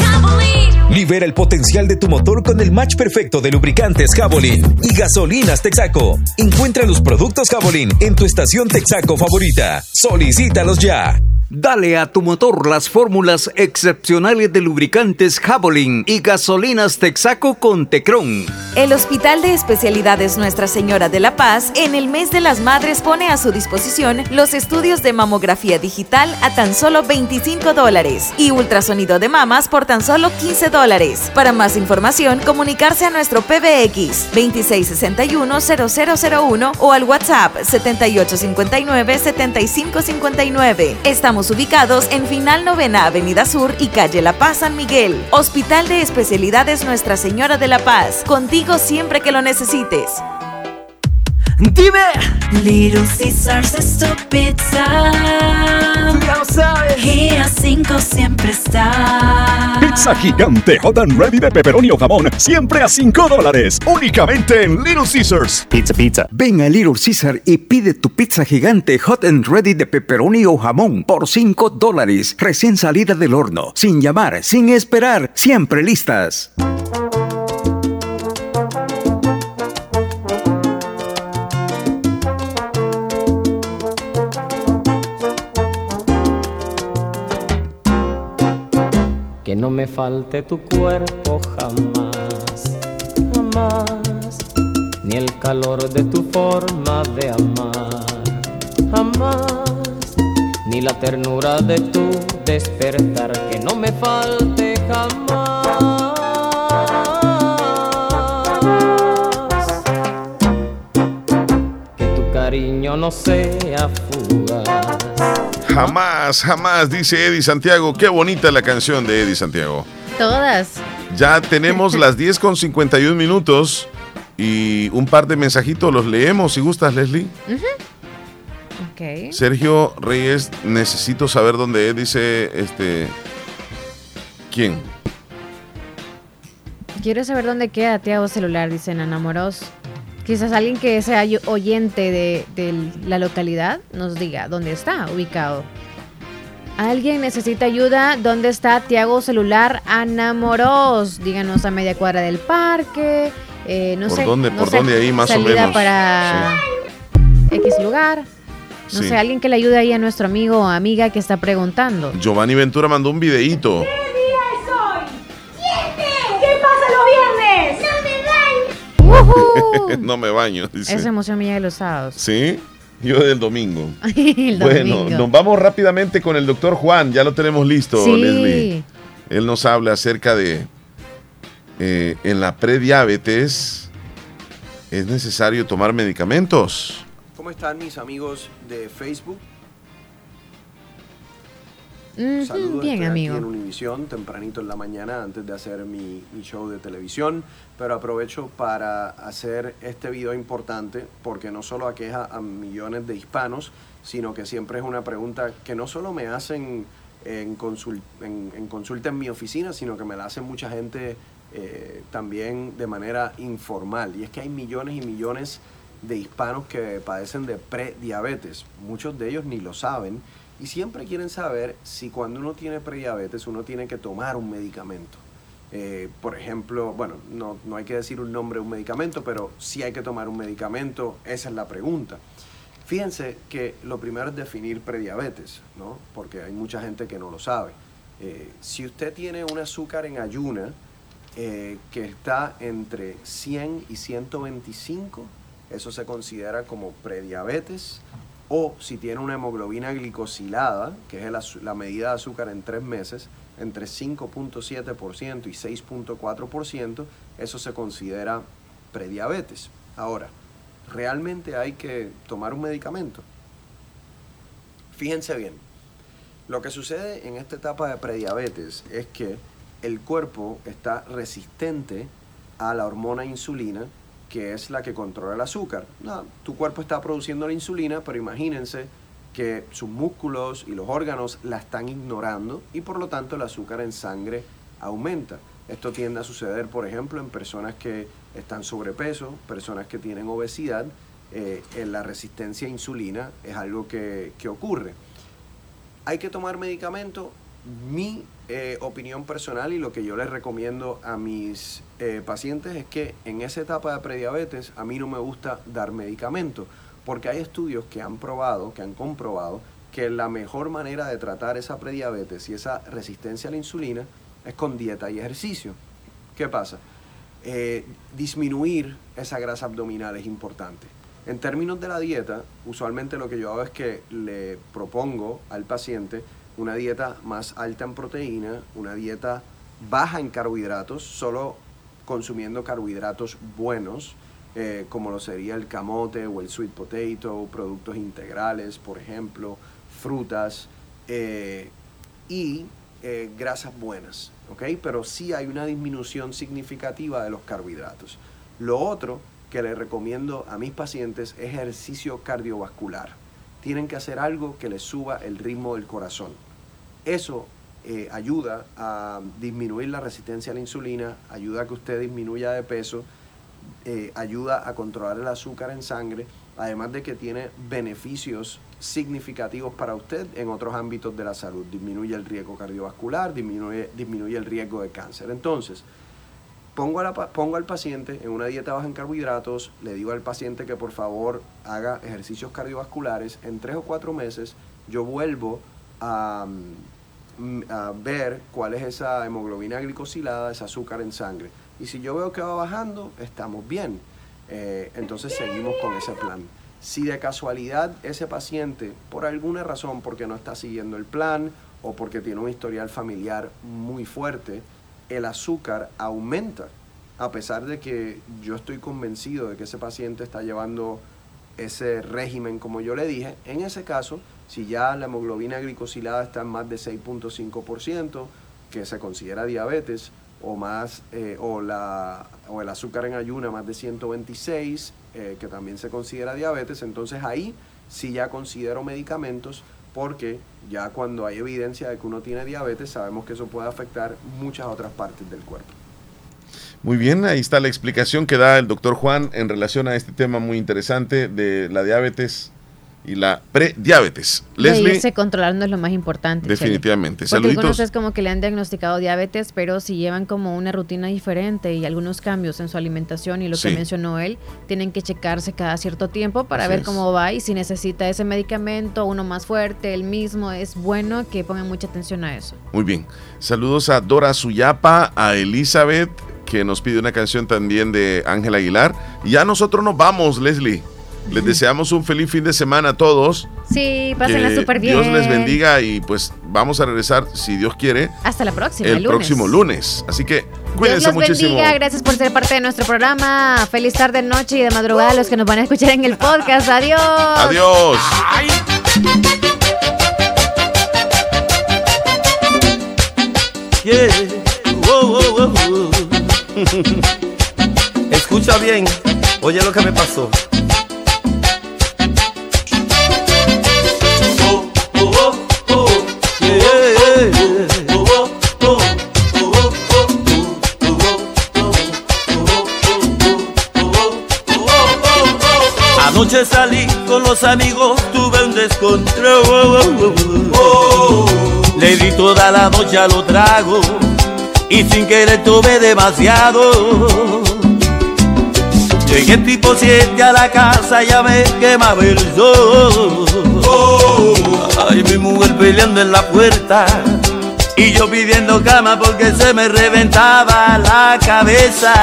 Speaker 17: Libera el potencial de tu motor con el match perfecto de lubricantes Javelin y gasolinas Texaco. Encuentra los productos Javelin en tu estación Texaco favorita. Solicítalos ya.
Speaker 40: Dale a tu motor las fórmulas excepcionales de lubricantes Javelin y gasolinas Texaco con Tecron.
Speaker 39: El Hospital de Especialidades Nuestra Señora de la Paz en el mes de las madres pone a su disposición los estudios de mamografía digital a tan solo 25 dólares y ultrasonido de mamas por tan solo 15 dólares. Para más información, comunicarse a nuestro PBX 2661-0001 o al WhatsApp 7859-7559. Estamos ubicados en Final Novena Avenida Sur y Calle La Paz San Miguel. Hospital de Especialidades Nuestra Señora de la Paz. Contigo siempre que lo necesites.
Speaker 11: Dime.
Speaker 41: Little Caesars es tu pizza.
Speaker 11: Ya lo sabes.
Speaker 41: Y a 5 siempre está.
Speaker 42: Pizza gigante hot and ready de pepperoni o jamón, siempre a 5 dólares. Únicamente en Little Caesars.
Speaker 43: Pizza, pizza. Ven a Little Caesar y pide tu pizza gigante hot and ready de pepperoni o jamón por 5 dólares. Recién salida del horno. Sin llamar, sin esperar. Siempre listas.
Speaker 44: No me falte tu cuerpo jamás, jamás, ni el calor de tu forma de amar, jamás, ni la ternura de tu despertar, que no me falte jamás. Que tu cariño no sea
Speaker 45: Jamás, jamás, dice Eddie Santiago. Qué bonita la canción de Eddie Santiago.
Speaker 4: Todas.
Speaker 45: Ya tenemos las 10 con 51 minutos y un par de mensajitos los leemos si gustas, Leslie.
Speaker 4: Ujú. Ok.
Speaker 45: Sergio Reyes, necesito saber dónde es, dice este. ¿Quién?
Speaker 4: Quiero saber dónde queda Tiago Celular, dicen enamorados. Quizás alguien que sea oyente de, de la localidad nos diga dónde está ubicado. Alguien necesita ayuda. ¿Dónde está Tiago Celular Anamoros? Díganos a media cuadra del parque. eh, no
Speaker 45: ¿Por
Speaker 4: sé.
Speaker 45: dónde-
Speaker 4: no
Speaker 45: por
Speaker 4: sé,
Speaker 45: dónde ahí más o menos?
Speaker 4: para X lugar. No
Speaker 45: Sí.
Speaker 4: sé, alguien que le ayude ahí a nuestro amigo o amiga que está preguntando.
Speaker 45: Giovanni Ventura mandó un videíto. no me baño, dice.
Speaker 4: Esa emoción mía de los sábados.
Speaker 45: ¿Sí? Yo del domingo.
Speaker 4: El
Speaker 45: Bueno,
Speaker 4: domingo.
Speaker 45: nos vamos rápidamente con el doctor Juan. Ya lo tenemos listo,
Speaker 4: Sí.
Speaker 45: Leslie. Él nos habla acerca de eh, en la prediabetes es necesario tomar medicamentos.
Speaker 7: ¿Cómo están mis amigos de Facebook? Saludos,
Speaker 4: bien,
Speaker 7: estoy
Speaker 4: amigo.
Speaker 7: aquí en Univisión tempranito en la mañana antes de hacer mi, mi show de televisión, pero aprovecho para hacer este video importante porque no solo aqueja a millones de hispanos, sino que siempre es una pregunta que no solo me hacen en, consul- en, en consulta en mi oficina, sino que me la hacen mucha gente eh, también de manera informal. Y es que hay millones y millones de hispanos que padecen de prediabetes. Muchos de ellos ni lo saben y siempre quieren saber si cuando uno tiene prediabetes uno tiene que tomar un medicamento. Eh, por ejemplo, bueno, no, no hay que decir un nombre de un medicamento, pero si hay que tomar un medicamento, esa es la pregunta. Fíjense que lo primero es definir prediabetes, ¿no? Porque hay mucha gente que no lo sabe. Eh, si usted tiene un azúcar en ayuna eh, que está entre 100 y 125, eso se considera como prediabetes. O si tiene una hemoglobina glicosilada, que es la medida de azúcar en tres meses, entre 5.7% y 6.4%, eso se considera prediabetes. Ahora, ¿realmente hay que tomar un medicamento? Fíjense bien, lo que sucede en esta etapa de prediabetes es que el cuerpo está resistente a la hormona insulina, que es la que controla el azúcar. Tu cuerpo está produciendo la insulina, pero imagínense que sus músculos y los órganos la están ignorando y por lo tanto el azúcar en sangre aumenta. Esto tiende a suceder, por ejemplo, en personas que están sobrepeso, personas que tienen obesidad. eh, en la resistencia a insulina es algo que, que ocurre. ¿Hay que tomar medicamento? Mi eh, opinión personal y lo que yo les recomiendo a mis eh, pacientes es que en esa etapa de prediabetes a mí no me gusta dar medicamento, porque hay estudios que han probado, que han comprobado que la mejor manera de tratar esa prediabetes y esa resistencia a la insulina es con dieta y ejercicio. ¿Qué pasa? Eh, disminuir esa grasa abdominal es importante. En términos de la dieta, usualmente lo que yo hago es que le propongo al paciente una dieta más alta en proteína, una dieta baja en carbohidratos, solo consumiendo carbohidratos buenos, eh, como lo sería el camote o el sweet potato, productos integrales, por ejemplo, frutas eh, y eh, grasas buenas, ¿ok? Pero sí hay una disminución significativa de los carbohidratos. Lo otro que le recomiendo a mis pacientes es ejercicio cardiovascular. Tienen que hacer algo que les suba el ritmo del corazón. Eso eh, ayuda a disminuir la resistencia a la insulina, ayuda a que usted disminuya de peso, eh, ayuda a controlar el azúcar en sangre, además de que tiene beneficios significativos para usted en otros ámbitos de la salud. Disminuye el riesgo cardiovascular, disminuye, el riesgo de cáncer. Entonces, pongo, pongo al paciente en una dieta baja en carbohidratos, le digo al paciente que por favor haga ejercicios cardiovasculares, en tres o cuatro meses yo vuelvo a, a ver cuál es esa hemoglobina glicosilada, ese azúcar en sangre. Y si yo veo que va bajando, estamos bien. Eh, entonces seguimos con ese plan. Si de casualidad ese paciente, por alguna razón, porque no está siguiendo el plan o porque tiene un historial familiar muy fuerte, el azúcar aumenta, a pesar de que yo estoy convencido de que ese paciente está llevando ese régimen como yo le dije, en ese caso, si ya la hemoglobina glicosilada está en más de 6.5%, que se considera diabetes, o más, eh, o, la, o el azúcar en ayuna más de 126, eh, que también se considera diabetes, entonces ahí sí ya considero medicamentos porque ya cuando hay evidencia de que uno tiene diabetes sabemos que eso puede afectar muchas otras partes del cuerpo.
Speaker 3: Muy bien, ahí está la explicación que da el doctor Juan en relación a este tema muy interesante de la diabetes y la prediabetes. Leslie,
Speaker 4: irse controlando es lo más importante. Chele.
Speaker 3: definitivamente.
Speaker 4: Porque algunos
Speaker 3: Saluditos.
Speaker 4: es como que le han diagnosticado diabetes, pero si llevan como una rutina diferente y algunos cambios en su alimentación y lo que
Speaker 3: Sí.
Speaker 4: mencionó él, tienen que checarse cada cierto tiempo para
Speaker 3: Así
Speaker 4: ver
Speaker 3: es.
Speaker 4: cómo va y si necesita ese medicamento, uno más fuerte, el mismo, es bueno que pongan mucha atención a eso.
Speaker 3: Muy bien. Saludos a Dora Suyapa, a Elizabeth, que nos pide una canción también de Ángel Aguilar. Y ya nosotros nos vamos, Leslie. Les deseamos un feliz fin de semana a todos.
Speaker 4: Sí, pásenla súper bien.
Speaker 3: Dios les bendiga y pues vamos a regresar, si Dios quiere,
Speaker 4: Hasta la próxima,
Speaker 3: el
Speaker 4: el, lunes.
Speaker 3: próximo lunes. Así que
Speaker 4: Dios
Speaker 3: cuídense
Speaker 4: los
Speaker 3: muchísimo.
Speaker 4: bendiga, gracias por ser parte de nuestro programa. Feliz tarde, noche y de madrugada a los que nos van a escuchar en el podcast. Adiós.
Speaker 3: Adiós.
Speaker 46: Yeah. Wow, wow, wow. Escucha bien, oye lo que me pasó. Anoche salí con los amigos, tuve un descontrol. Le di toda la noche a lo trago y sin querer tomé demasiado. Llegué tipo 7 a la casa, ya me quemaba el sol. Ay, mi mujer peleando en la puerta
Speaker 17: Y yo pidiendo cama porque se me reventaba la cabeza.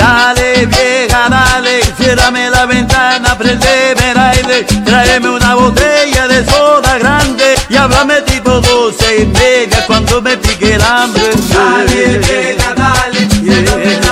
Speaker 17: Dale vieja, dale, ciérrame la ventana, prendeme el aire, tráeme una botella de soda grande y háblame tipo doce y media cuando me pique el hambre.
Speaker 47: Dale vieja, dale, ciérrame